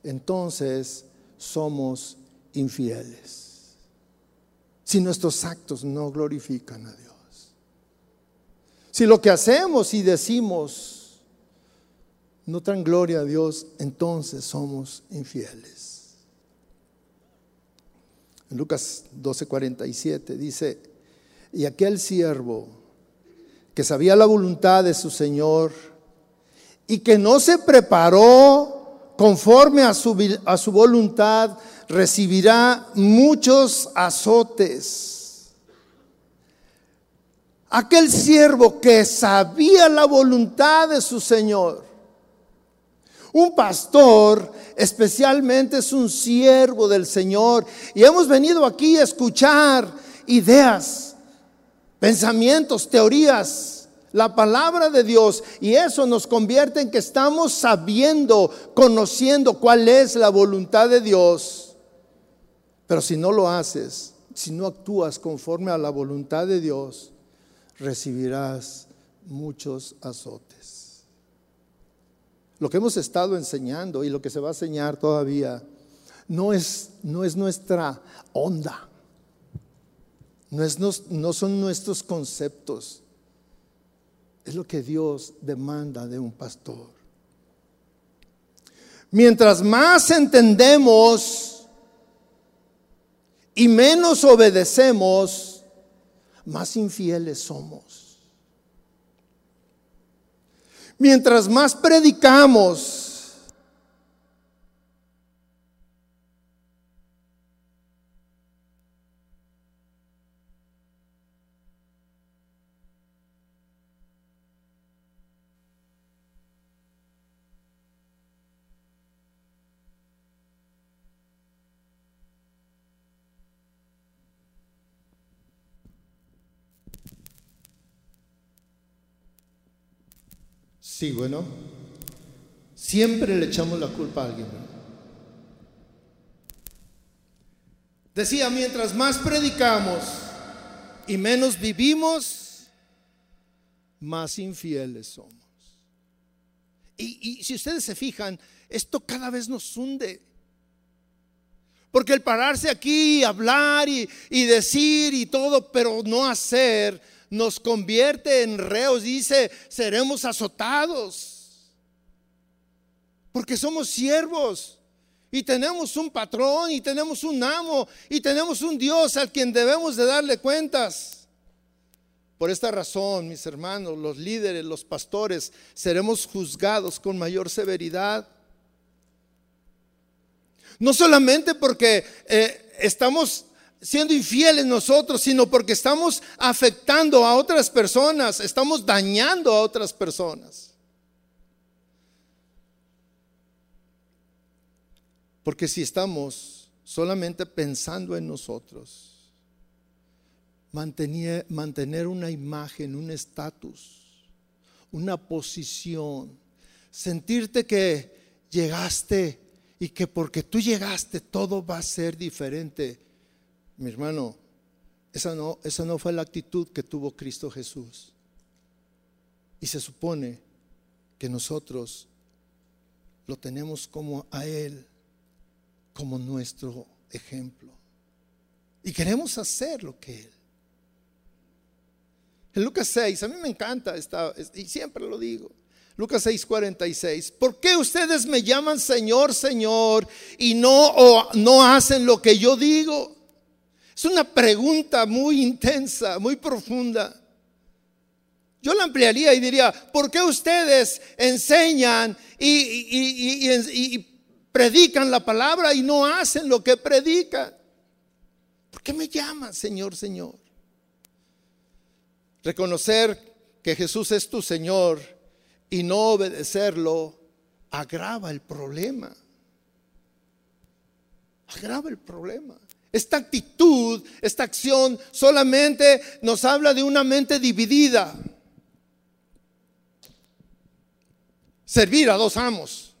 entonces somos infieles. Si nuestros actos no glorifican a Dios. Si lo que hacemos y decimos no traen gloria a Dios, entonces somos infieles. En Lucas 12:47 dice, y aquel siervo que sabía la voluntad de su Señor y que no se preparó conforme a su, a su voluntad, recibirá muchos azotes. Aquel siervo que sabía la voluntad de su Señor. Un pastor especialmente es un siervo del Señor. Y hemos venido aquí a escuchar ideas, pensamientos, teorías la palabra de Dios y eso nos convierte en que estamos sabiendo, conociendo cuál es la voluntad de Dios. Pero si no lo haces, si no actúas conforme a la voluntad de Dios, recibirás muchos azotes. Lo que hemos estado enseñando y lo que se va a enseñar todavía no es, no es nuestra onda, no, es, no son nuestros conceptos es lo que Dios demanda de un pastor. Mientras más entendemos y menos obedecemos, más infieles somos. Mientras más predicamos Sí, bueno. Siempre le echamos la culpa a alguien. Decía, mientras más predicamos y menos vivimos, más infieles somos. Y, si ustedes se fijan, esto cada vez nos hunde. Porque el pararse aquí, hablar y, y decir y todo, pero no hacer, nos convierte en reos, dice, seremos azotados. Porque somos siervos y tenemos un patrón y tenemos un amo y tenemos un Dios al quien debemos de darle cuentas. Por esta razón, mis hermanos, los líderes, los pastores, seremos juzgados con mayor severidad. No solamente porque eh, estamos siendo infieles nosotros, sino porque estamos afectando a otras personas, estamos dañando a otras personas. Porque si estamos solamente pensando en nosotros, mantener, mantener una imagen, un estatus, una posición, sentirte que llegaste y que porque tú llegaste todo va a ser diferente mi hermano, esa no, esa no fue la actitud que tuvo Cristo Jesús. Y se supone que nosotros lo tenemos como a Él, como nuestro ejemplo. Y queremos hacer lo que Él. En Lucas 6, a mí me encanta esta, y siempre lo digo. Lucas 6, 46. ¿Por qué ustedes me llaman Señor, Señor y no, o no hacen lo que yo digo? Es una pregunta muy intensa, muy profunda. Yo la ampliaría y diría, ¿por qué ustedes enseñan y, predican la palabra y no hacen lo que predican? ¿Por qué me llaman Señor, Señor? Reconocer que Jesús es tu Señor y no obedecerlo agrava el problema. Agrava el problema. Esta actitud, esta acción solamente nos habla de una mente dividida. Servir a dos amos.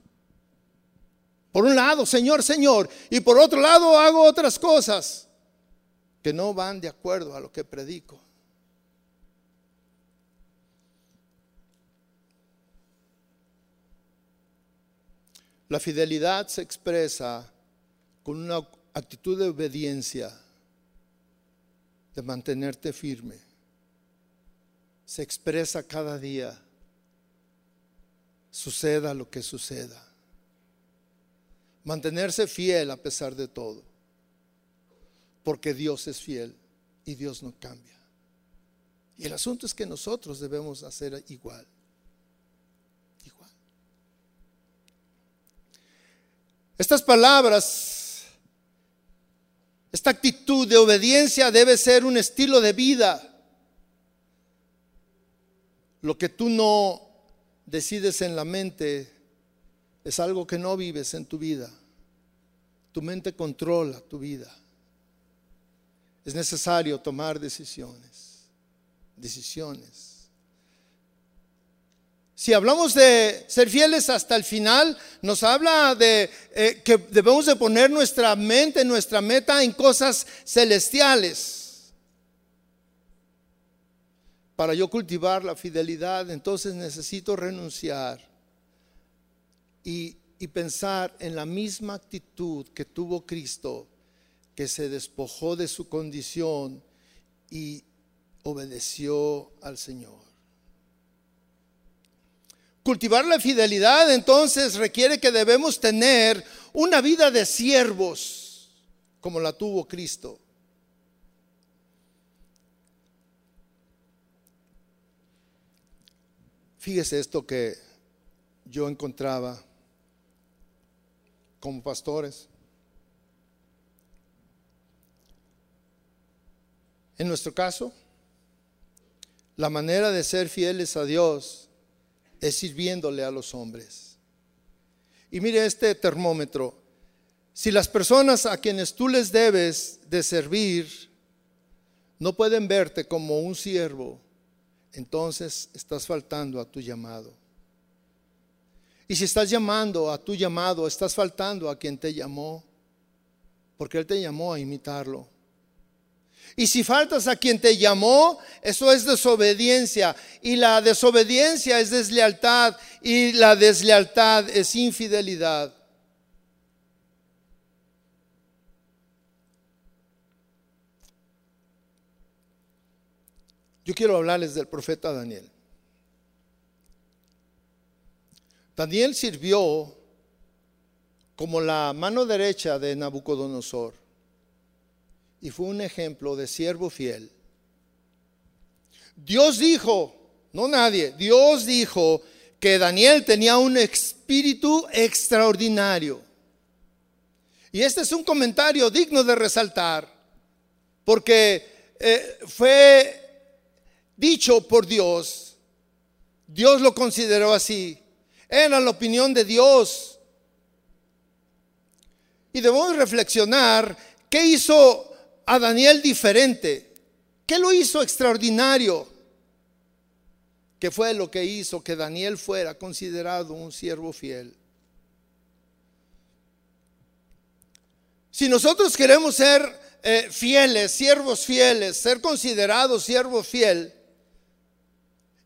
Por un lado, Señor, Señor, y por otro lado hago otras cosas que no van de acuerdo a lo que predico. La fidelidad se expresa con una actitud de obediencia, de mantenerte firme, se expresa cada día, suceda lo que suceda. Mantenerse fiel a pesar de todo, porque Dios es fiel y Dios no cambia. Y el asunto es que nosotros debemos hacer igual. Igual. Estas palabras, esta actitud de obediencia debe ser un estilo de vida. Lo que tú no decides en la mente es algo que no vives en tu vida. Tu mente controla tu vida. Es necesario tomar decisiones, decisiones. Si hablamos de ser fieles hasta el final, nos habla de eh, que debemos de poner nuestra mente, nuestra meta en cosas celestiales. Para yo cultivar la fidelidad, entonces necesito renunciar y, y pensar en la misma actitud que tuvo Cristo, que se despojó de su condición y obedeció al Señor. Cultivar la fidelidad entonces requiere que debemos tener una vida de siervos como la tuvo Cristo. Fíjese esto que yo encontraba como pastores. En nuestro caso, la manera de ser fieles a Dios es sirviéndole a los hombres. Y mire este termómetro. Si las personas a quienes tú les debes de servir no pueden verte como un siervo, entonces estás faltando a tu llamado. Y si estás llamando a tu llamado, estás faltando a quien te llamó, porque Él te llamó a imitarlo. Y si faltas a quien te llamó, eso es desobediencia. Y la desobediencia es deslealtad. Y la deslealtad es infidelidad. Yo quiero hablarles del profeta Daniel. Daniel sirvió como la mano derecha de Nabucodonosor y fue un ejemplo de siervo fiel. Dios dijo, no nadie, Dios dijo que Daniel tenía un espíritu extraordinario. Y este es un comentario digno de resaltar, porque eh, fue dicho por Dios, Dios lo consideró así, era la opinión de Dios. Y debemos reflexionar qué hizo a Daniel diferente? ¿Qué lo hizo extraordinario? ¿Qué fue lo que hizo que Daniel fuera considerado un siervo fiel? Si nosotros queremos ser eh, fieles, siervos fieles, ser considerados siervo fiel,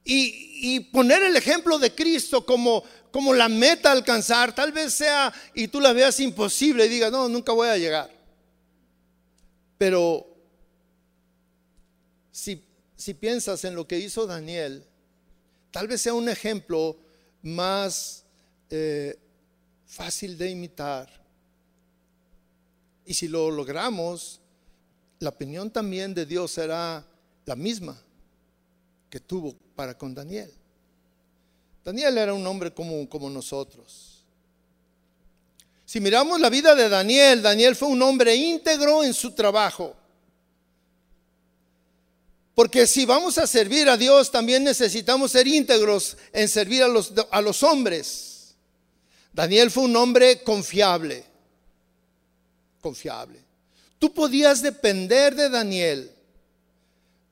y, y, poner el ejemplo de Cristo como, como la meta a alcanzar, tal vez sea y tú la veas imposible y digas, no, nunca voy a llegar. Pero si, piensas en lo que hizo Daniel, tal vez sea un ejemplo más eh, fácil de imitar. Y si lo logramos, la opinión también de Dios será la misma que tuvo para con Daniel. Daniel era un hombre como, como nosotros. Si miramos la vida de Daniel, Daniel fue un hombre íntegro en su trabajo. Porque si vamos a servir a Dios, también necesitamos ser íntegros en servir a los, a los hombres. Daniel fue un hombre confiable, confiable. Tú podías depender de Daniel.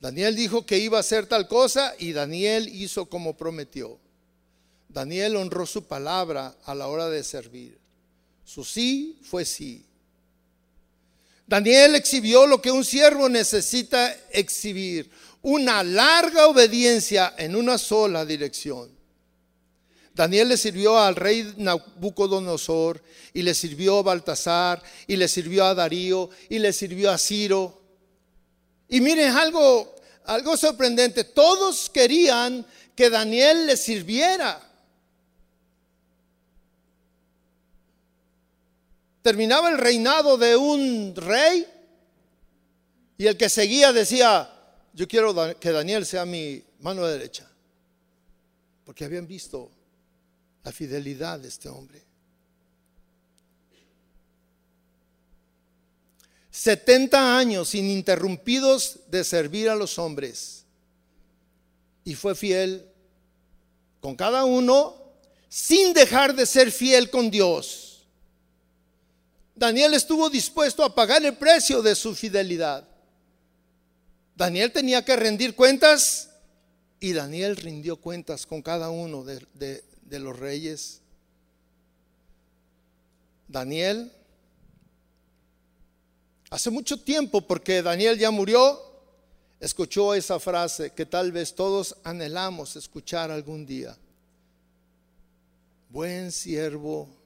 Daniel dijo que iba a hacer tal cosa y Daniel hizo como prometió. Daniel honró su palabra a la hora de servir. Su sí fue sí. Daniel exhibió lo que un siervo necesita exhibir, una larga obediencia en una sola dirección. Daniel le sirvió al rey Nabucodonosor y le sirvió a Baltasar y le sirvió a Darío y le sirvió a Ciro. Y miren algo, algo sorprendente, todos querían que Daniel le sirviera. Terminaba el reinado de un rey y el que seguía decía, yo quiero que Daniel sea mi mano derecha, porque habían visto la fidelidad de este hombre. 70 años ininterrumpidos de servir a los hombres. Y fue fiel con cada uno sin dejar de ser fiel con Dios. Daniel estuvo dispuesto a pagar el precio de su fidelidad. Daniel tenía que rendir cuentas y Daniel rindió cuentas con cada uno de, los reyes. Daniel, hace mucho tiempo, porque Daniel ya murió, escuchó esa frase que tal vez todos anhelamos escuchar algún día. Buen siervo,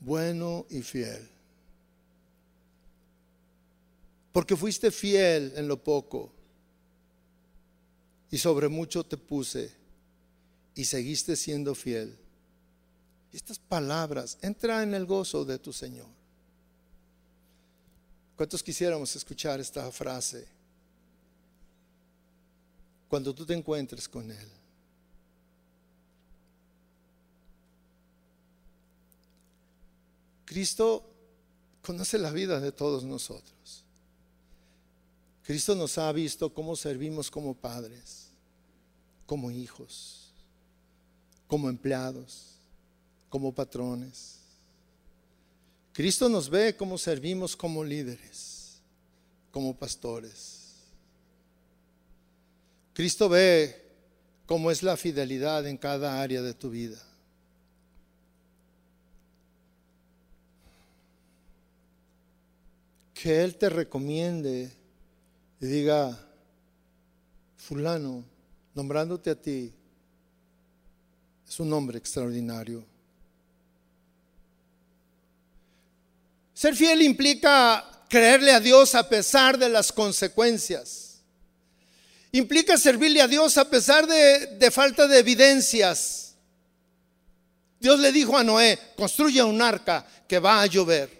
bueno y fiel. Porque fuiste fiel en lo poco y sobre mucho te puse y seguiste siendo fiel. Estas palabras, entra en el gozo de tu Señor. ¿Cuántos quisiéramos escuchar esta frase cuando tú te encuentres con Él? Cristo conoce la vida de todos nosotros. Cristo nos ha visto cómo servimos como padres, como hijos, como empleados, como patrones. Cristo nos ve cómo servimos como líderes, como pastores. Cristo ve cómo es la fidelidad en cada área de tu vida. Que Él te recomiende y diga, fulano, nombrándote a ti, es un hombre extraordinario. Ser fiel implica creerle a Dios a pesar de las consecuencias. Implica servirle a Dios a pesar de, de falta de evidencias. Dios le dijo a Noé, construye un arca que va a llover.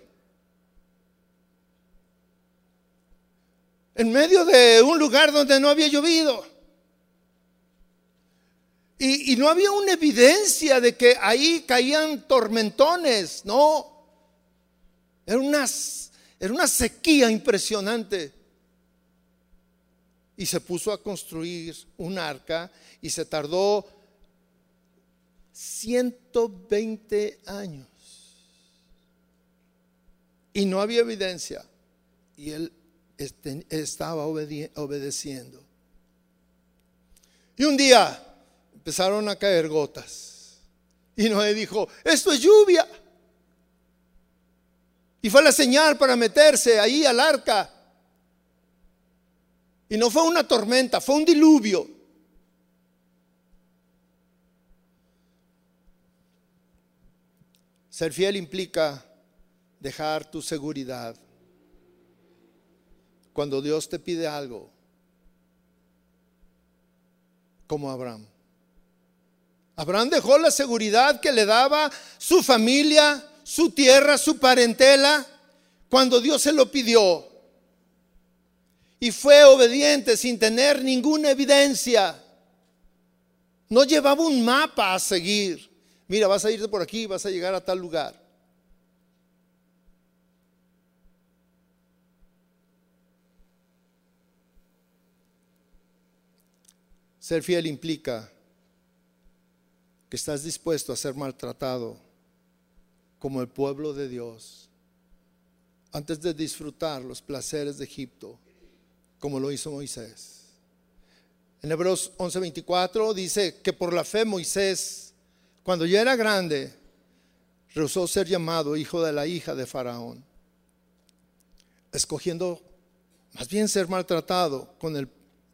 En medio de un lugar donde no había llovido. Y, no había una evidencia de que ahí caían tormentones, no. Era una, era una sequía impresionante. Y se puso a construir un arca y se tardó 120 años. Y no había evidencia. Y él estaba obedeciendo. Y un día empezaron a caer gotas. Y Noé dijo, esto es lluvia. Y fue la señal para meterse ahí al arca. Y no fue una tormenta, fue un diluvio. Ser fiel implica dejar tu seguridad cuando Dios te pide algo, como Abraham. Abraham dejó la seguridad que le daba su familia, su tierra, su parentela, cuando Dios se lo pidió. Y fue obediente sin tener ninguna evidencia. No llevaba un mapa a seguir. Mira, vas a irte por aquí, vas a llegar a tal lugar. Ser fiel implica que estás dispuesto a ser maltratado como el pueblo de Dios antes de disfrutar los placeres de Egipto, como lo hizo Moisés. En Hebreos 11:24 dice que por la fe Moisés, cuando ya era grande, rehusó ser llamado hijo de la hija de Faraón, escogiendo más bien ser maltratado con el,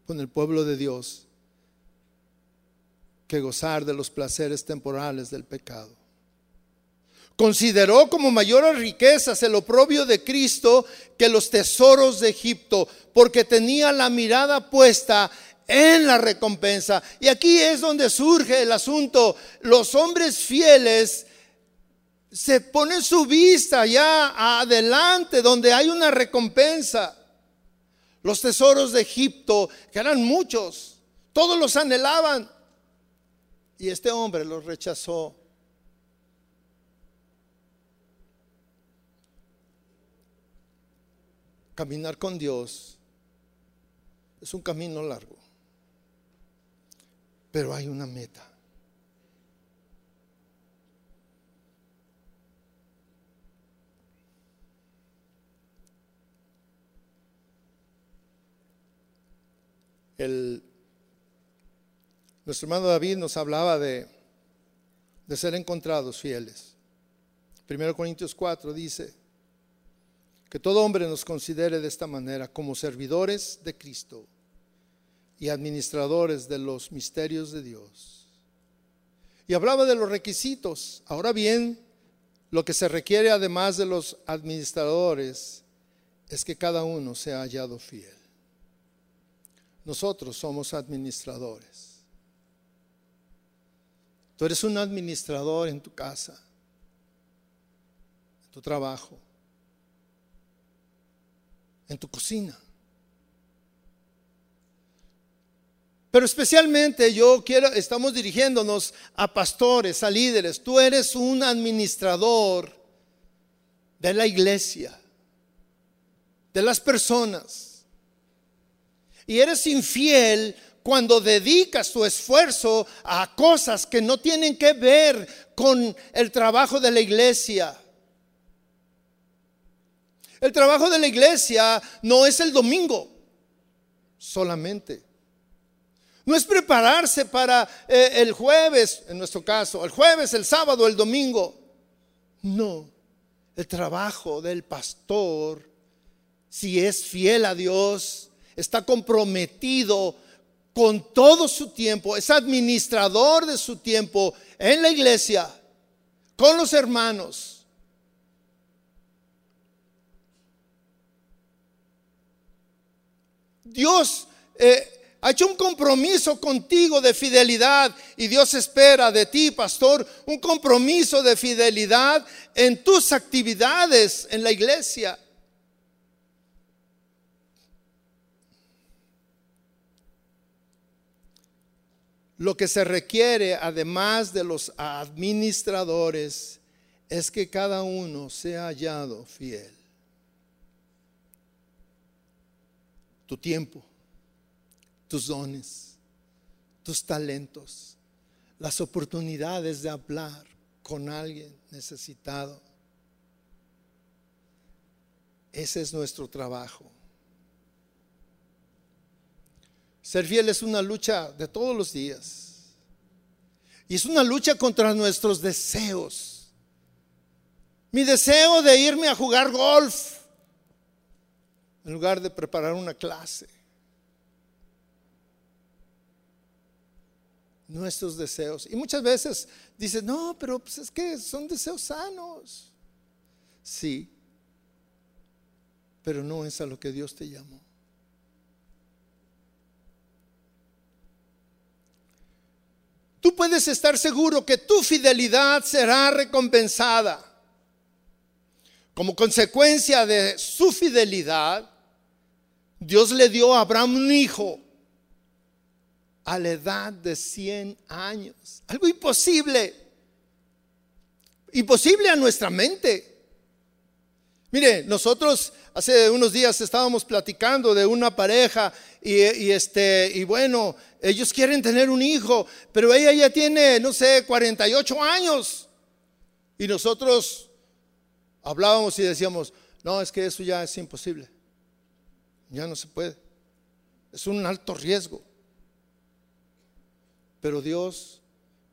con el pueblo de Dios que gozar de los placeres temporales del pecado. Consideró como mayores riquezas el oprobio de Cristo que los tesoros de Egipto, porque tenía la mirada puesta en la recompensa. Y aquí es donde surge el asunto. Los hombres fieles se ponen su vista ya adelante, donde hay una recompensa. Los tesoros de Egipto, que eran muchos, todos los anhelaban. Y este hombre lo rechazó. caminar con Dios es un camino largo, pero hay una meta. El, nuestro hermano David nos hablaba de, de ser encontrados fieles. 1 Corintios 4 dice que todo hombre nos considere de esta manera como servidores de Cristo y administradores de los misterios de Dios. Y hablaba de los requisitos. Ahora bien, lo que se requiere además de los administradores es que cada uno sea hallado fiel. Nosotros somos administradores. Tú eres un administrador en tu casa, en tu trabajo, en tu cocina. Pero especialmente yo quiero, estamos dirigiéndonos a pastores, a líderes. Tú eres un administrador de la iglesia, de las personas y eres infiel cuando dedicas tu esfuerzo a cosas que no tienen que ver con el trabajo de la iglesia. El trabajo de la iglesia no es el domingo solamente. No es prepararse para eh, el jueves, en nuestro caso, el jueves, el sábado, el domingo. No, el trabajo del pastor, si es fiel a Dios, está comprometido con todo su tiempo, es administrador de su tiempo en la iglesia, con los hermanos. Dios eh, ha hecho un compromiso contigo de fidelidad y Dios espera de ti, pastor, un compromiso de fidelidad en tus actividades en la iglesia. Lo que se requiere, además de los administradores, es que cada uno sea hallado fiel. Tu tiempo, tus dones, tus talentos, las oportunidades de hablar con alguien necesitado. Ese es nuestro trabajo. Ser fiel es una lucha de todos los días. Y es una lucha contra nuestros deseos. Mi deseo de irme a jugar golf en lugar de preparar una clase. Nuestros deseos. Y muchas veces dices, no, pero pues es que son deseos sanos. Sí, pero no es a lo que Dios te llamó. Tú puedes estar seguro que tu fidelidad será recompensada. Como consecuencia de su fidelidad, Dios le dio a Abraham un hijo a la edad de 100 años. Algo imposible. Imposible a nuestra mente. Mire, nosotros hace unos días estábamos platicando de una pareja y, este, y bueno, ellos quieren tener un hijo, pero ella ya tiene, no sé, 48 años. Y nosotros hablábamos y decíamos, no, es que eso ya es imposible. Ya no se puede. Es un alto riesgo. Pero Dios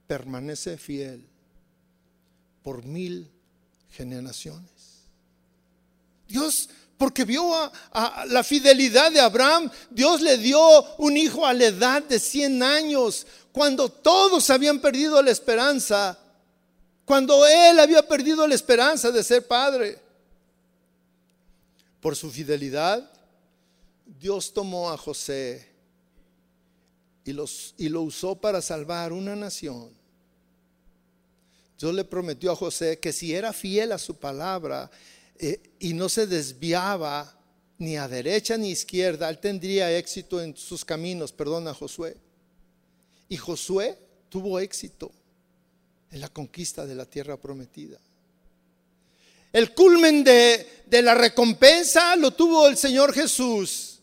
permanece fiel por mil generaciones. Dios porque vio a, la fidelidad de Abraham. Dios le dio un hijo a la edad de 100 años, cuando todos habían perdido la esperanza, cuando él había perdido la esperanza de ser padre. Por su fidelidad, Dios tomó a José y, y lo usó para salvar una nación. Dios le prometió a José que si era fiel a su palabra, eh, y no se desviaba ni a derecha ni a izquierda, él tendría éxito en sus caminos, perdona Josué. Y Josué tuvo éxito en la conquista de la tierra prometida. El culmen de, de la recompensa lo tuvo el Señor Jesús.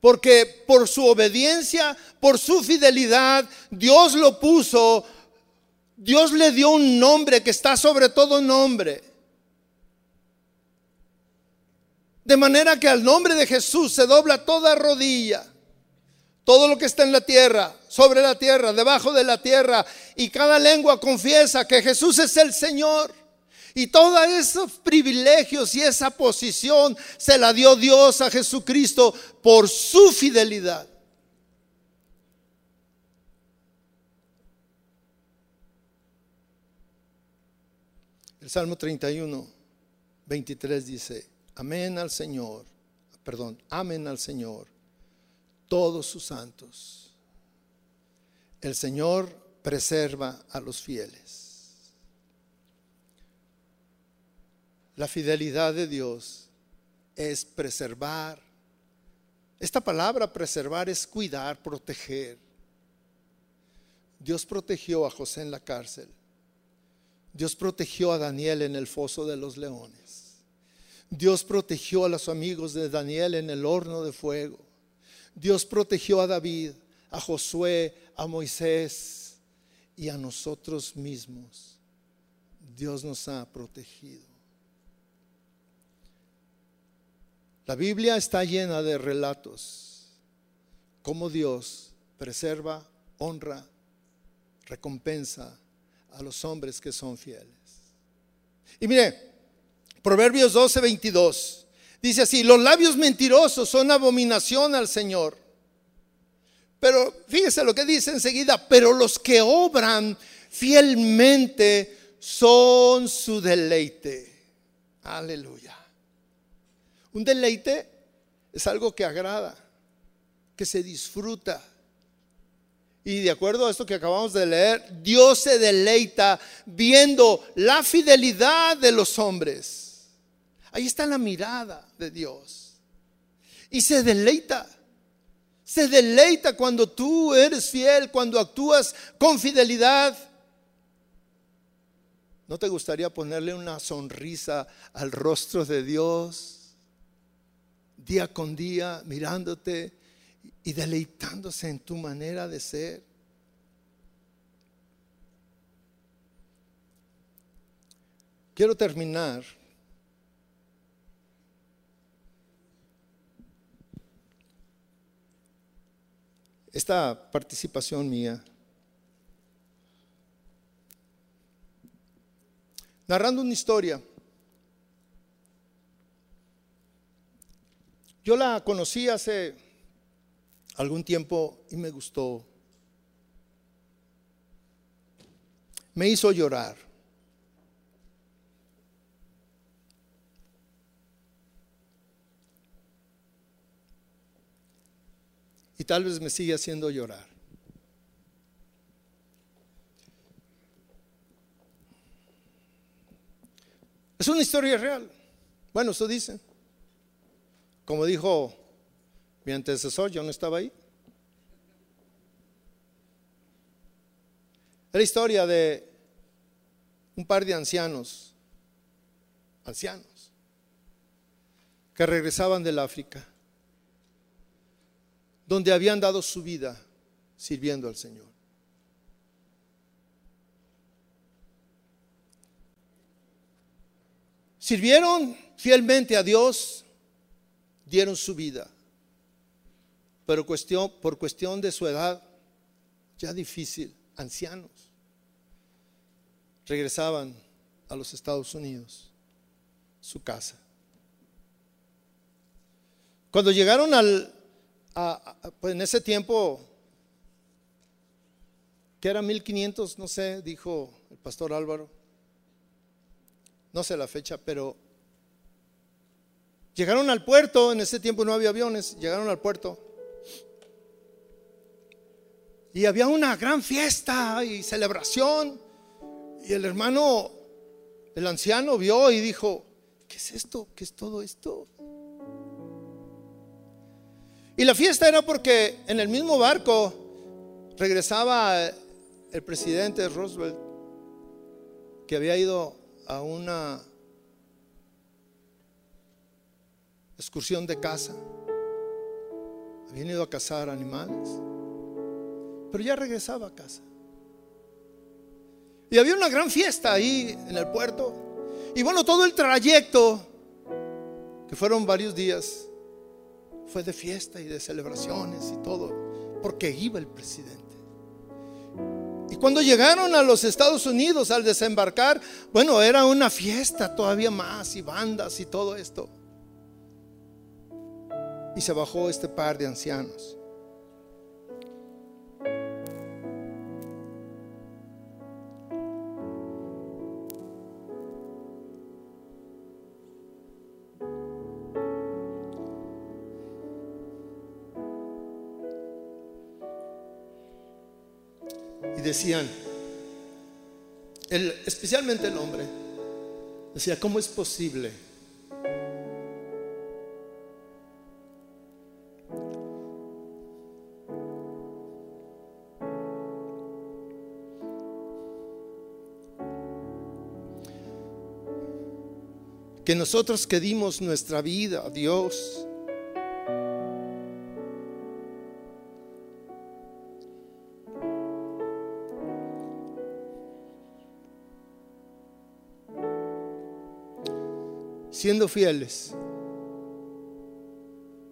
Porque por su obediencia, por su fidelidad, Dios lo puso, Dios le dio un nombre que está sobre todo nombre. De manera que al nombre de Jesús se dobla toda rodilla, todo lo que está en la tierra, sobre la tierra, debajo de la tierra, y cada lengua confiesa que Jesús es el Señor. Y todos esos privilegios y esa posición se la dio Dios a Jesucristo por su fidelidad. Salmo 31, 23 dice, amén al Señor, perdón, amén al Señor, todos sus santos. El Señor preserva a los fieles. La fidelidad de Dios es preservar. Esta palabra preservar es cuidar, proteger. Dios protegió a José en la cárcel. Dios protegió a Daniel en el foso de los leones. Dios protegió a los amigos de Daniel en el horno de fuego. Dios protegió a David, a Josué, a Moisés y a nosotros mismos. Dios nos ha protegido. La Biblia está llena de relatos, cómo Dios preserva, honra, recompensa a los hombres que son fieles. Y mire, Proverbios 12, 22, dice así, los labios mentirosos son abominación al Señor. Pero fíjese lo que dice enseguida, pero los que obran fielmente son su deleite. Aleluya. Un deleite es algo que agrada, que se disfruta. Y de acuerdo a esto que acabamos de leer, Dios se deleita viendo la fidelidad de los hombres. Ahí está la mirada de Dios. Y se deleita. Se deleita cuando tú eres fiel, cuando actúas con fidelidad. ¿No te gustaría ponerle una sonrisa al rostro de Dios? día con día, mirándote y deleitándose en tu manera de ser. Quiero terminar esta participación mía narrando una historia Yo la conocí hace algún tiempo y me gustó. Me hizo llorar. Y tal vez me sigue haciendo llorar. Es una historia real. Bueno, eso dicen. Como dijo mi antecesor, yo no estaba ahí. Es la historia de un par de ancianos, ancianos, que regresaban del África, donde habían dado su vida sirviendo al Señor. Sirvieron fielmente a Dios dieron su vida, pero cuestión, por cuestión de su edad, ya difícil, ancianos, regresaban a los Estados Unidos, su casa. Cuando llegaron al, pues en ese tiempo, que era 1500, no sé, dijo el pastor Álvaro, no sé la fecha, pero Llegaron al puerto, en ese tiempo no había aviones, llegaron al puerto. Y había una gran fiesta y celebración. Y el hermano, el anciano, vio y dijo, ¿qué es esto? ¿Qué es todo esto? Y la fiesta era porque en el mismo barco regresaba el presidente Roosevelt, que había ido a una excursión de caza. Habían ido a cazar animales. Pero ya regresaba a casa. Y había una gran fiesta ahí en el puerto. Y bueno, todo el trayecto, que fueron varios días, fue de fiesta y de celebraciones y todo, porque iba el presidente. Y cuando llegaron a los Estados Unidos al desembarcar, bueno, era una fiesta todavía más y bandas y todo esto. Y se bajó este par de ancianos. Decían, especialmente el hombre, decía, ¿cómo es posible? Que nosotros que dimos nuestra vida a Dios, siendo fieles,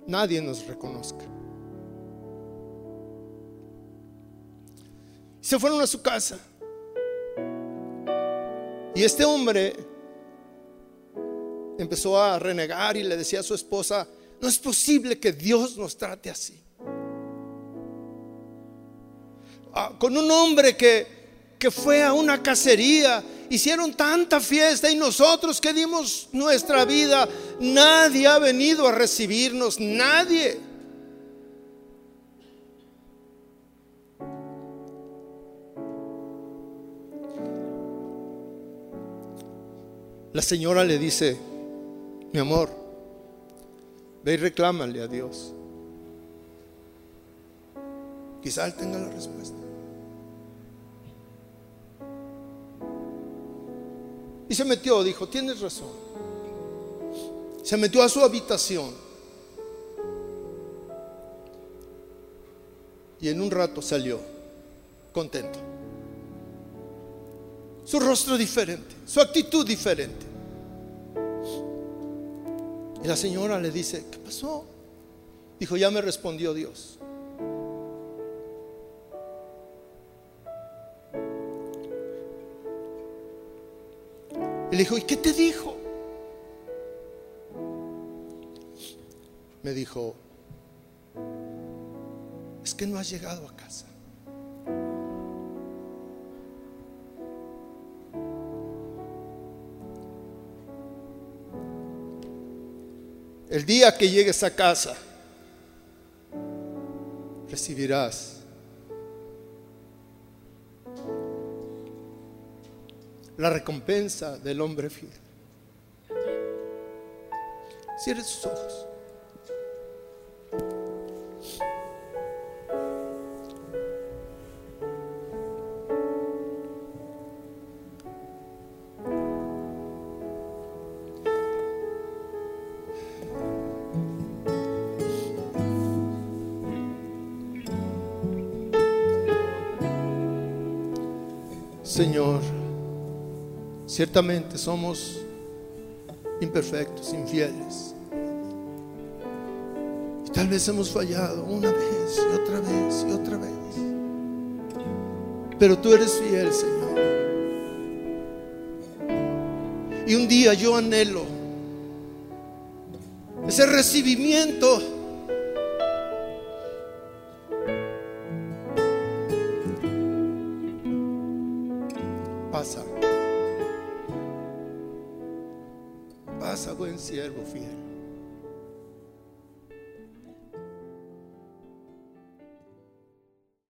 nadie nos reconozca. Se fueron a su casa. Y este hombre empezó a renegar y le decía a su esposa, no es posible que Dios nos trate así. Ah, con un hombre que, que fue a una cacería hicieron tanta fiesta y nosotros que dimos nuestra vida, nadie ha venido a recibirnos, nadie. La señora le dice, mi amor, ve y reclámale a Dios. Quizá él tenga la respuesta. Y se metió, dijo, tienes razón. Se metió a su habitación. Y en un rato salió contento. Su rostro diferente, su actitud diferente. Y la señora le dice, ¿qué pasó? Dijo, ya me respondió Dios. Dijo, ¿y qué te dijo? Me dijo, es que no has llegado a casa. El día que llegues a casa, recibirás la recompensa del hombre fiel. Cierre sus ojos. Ciertamente somos imperfectos, infieles. Y tal vez hemos fallado una vez y otra vez y otra vez. Pero tú eres fiel, Señor. Y un día yo anhelo ese recibimiento. Siervo fiel.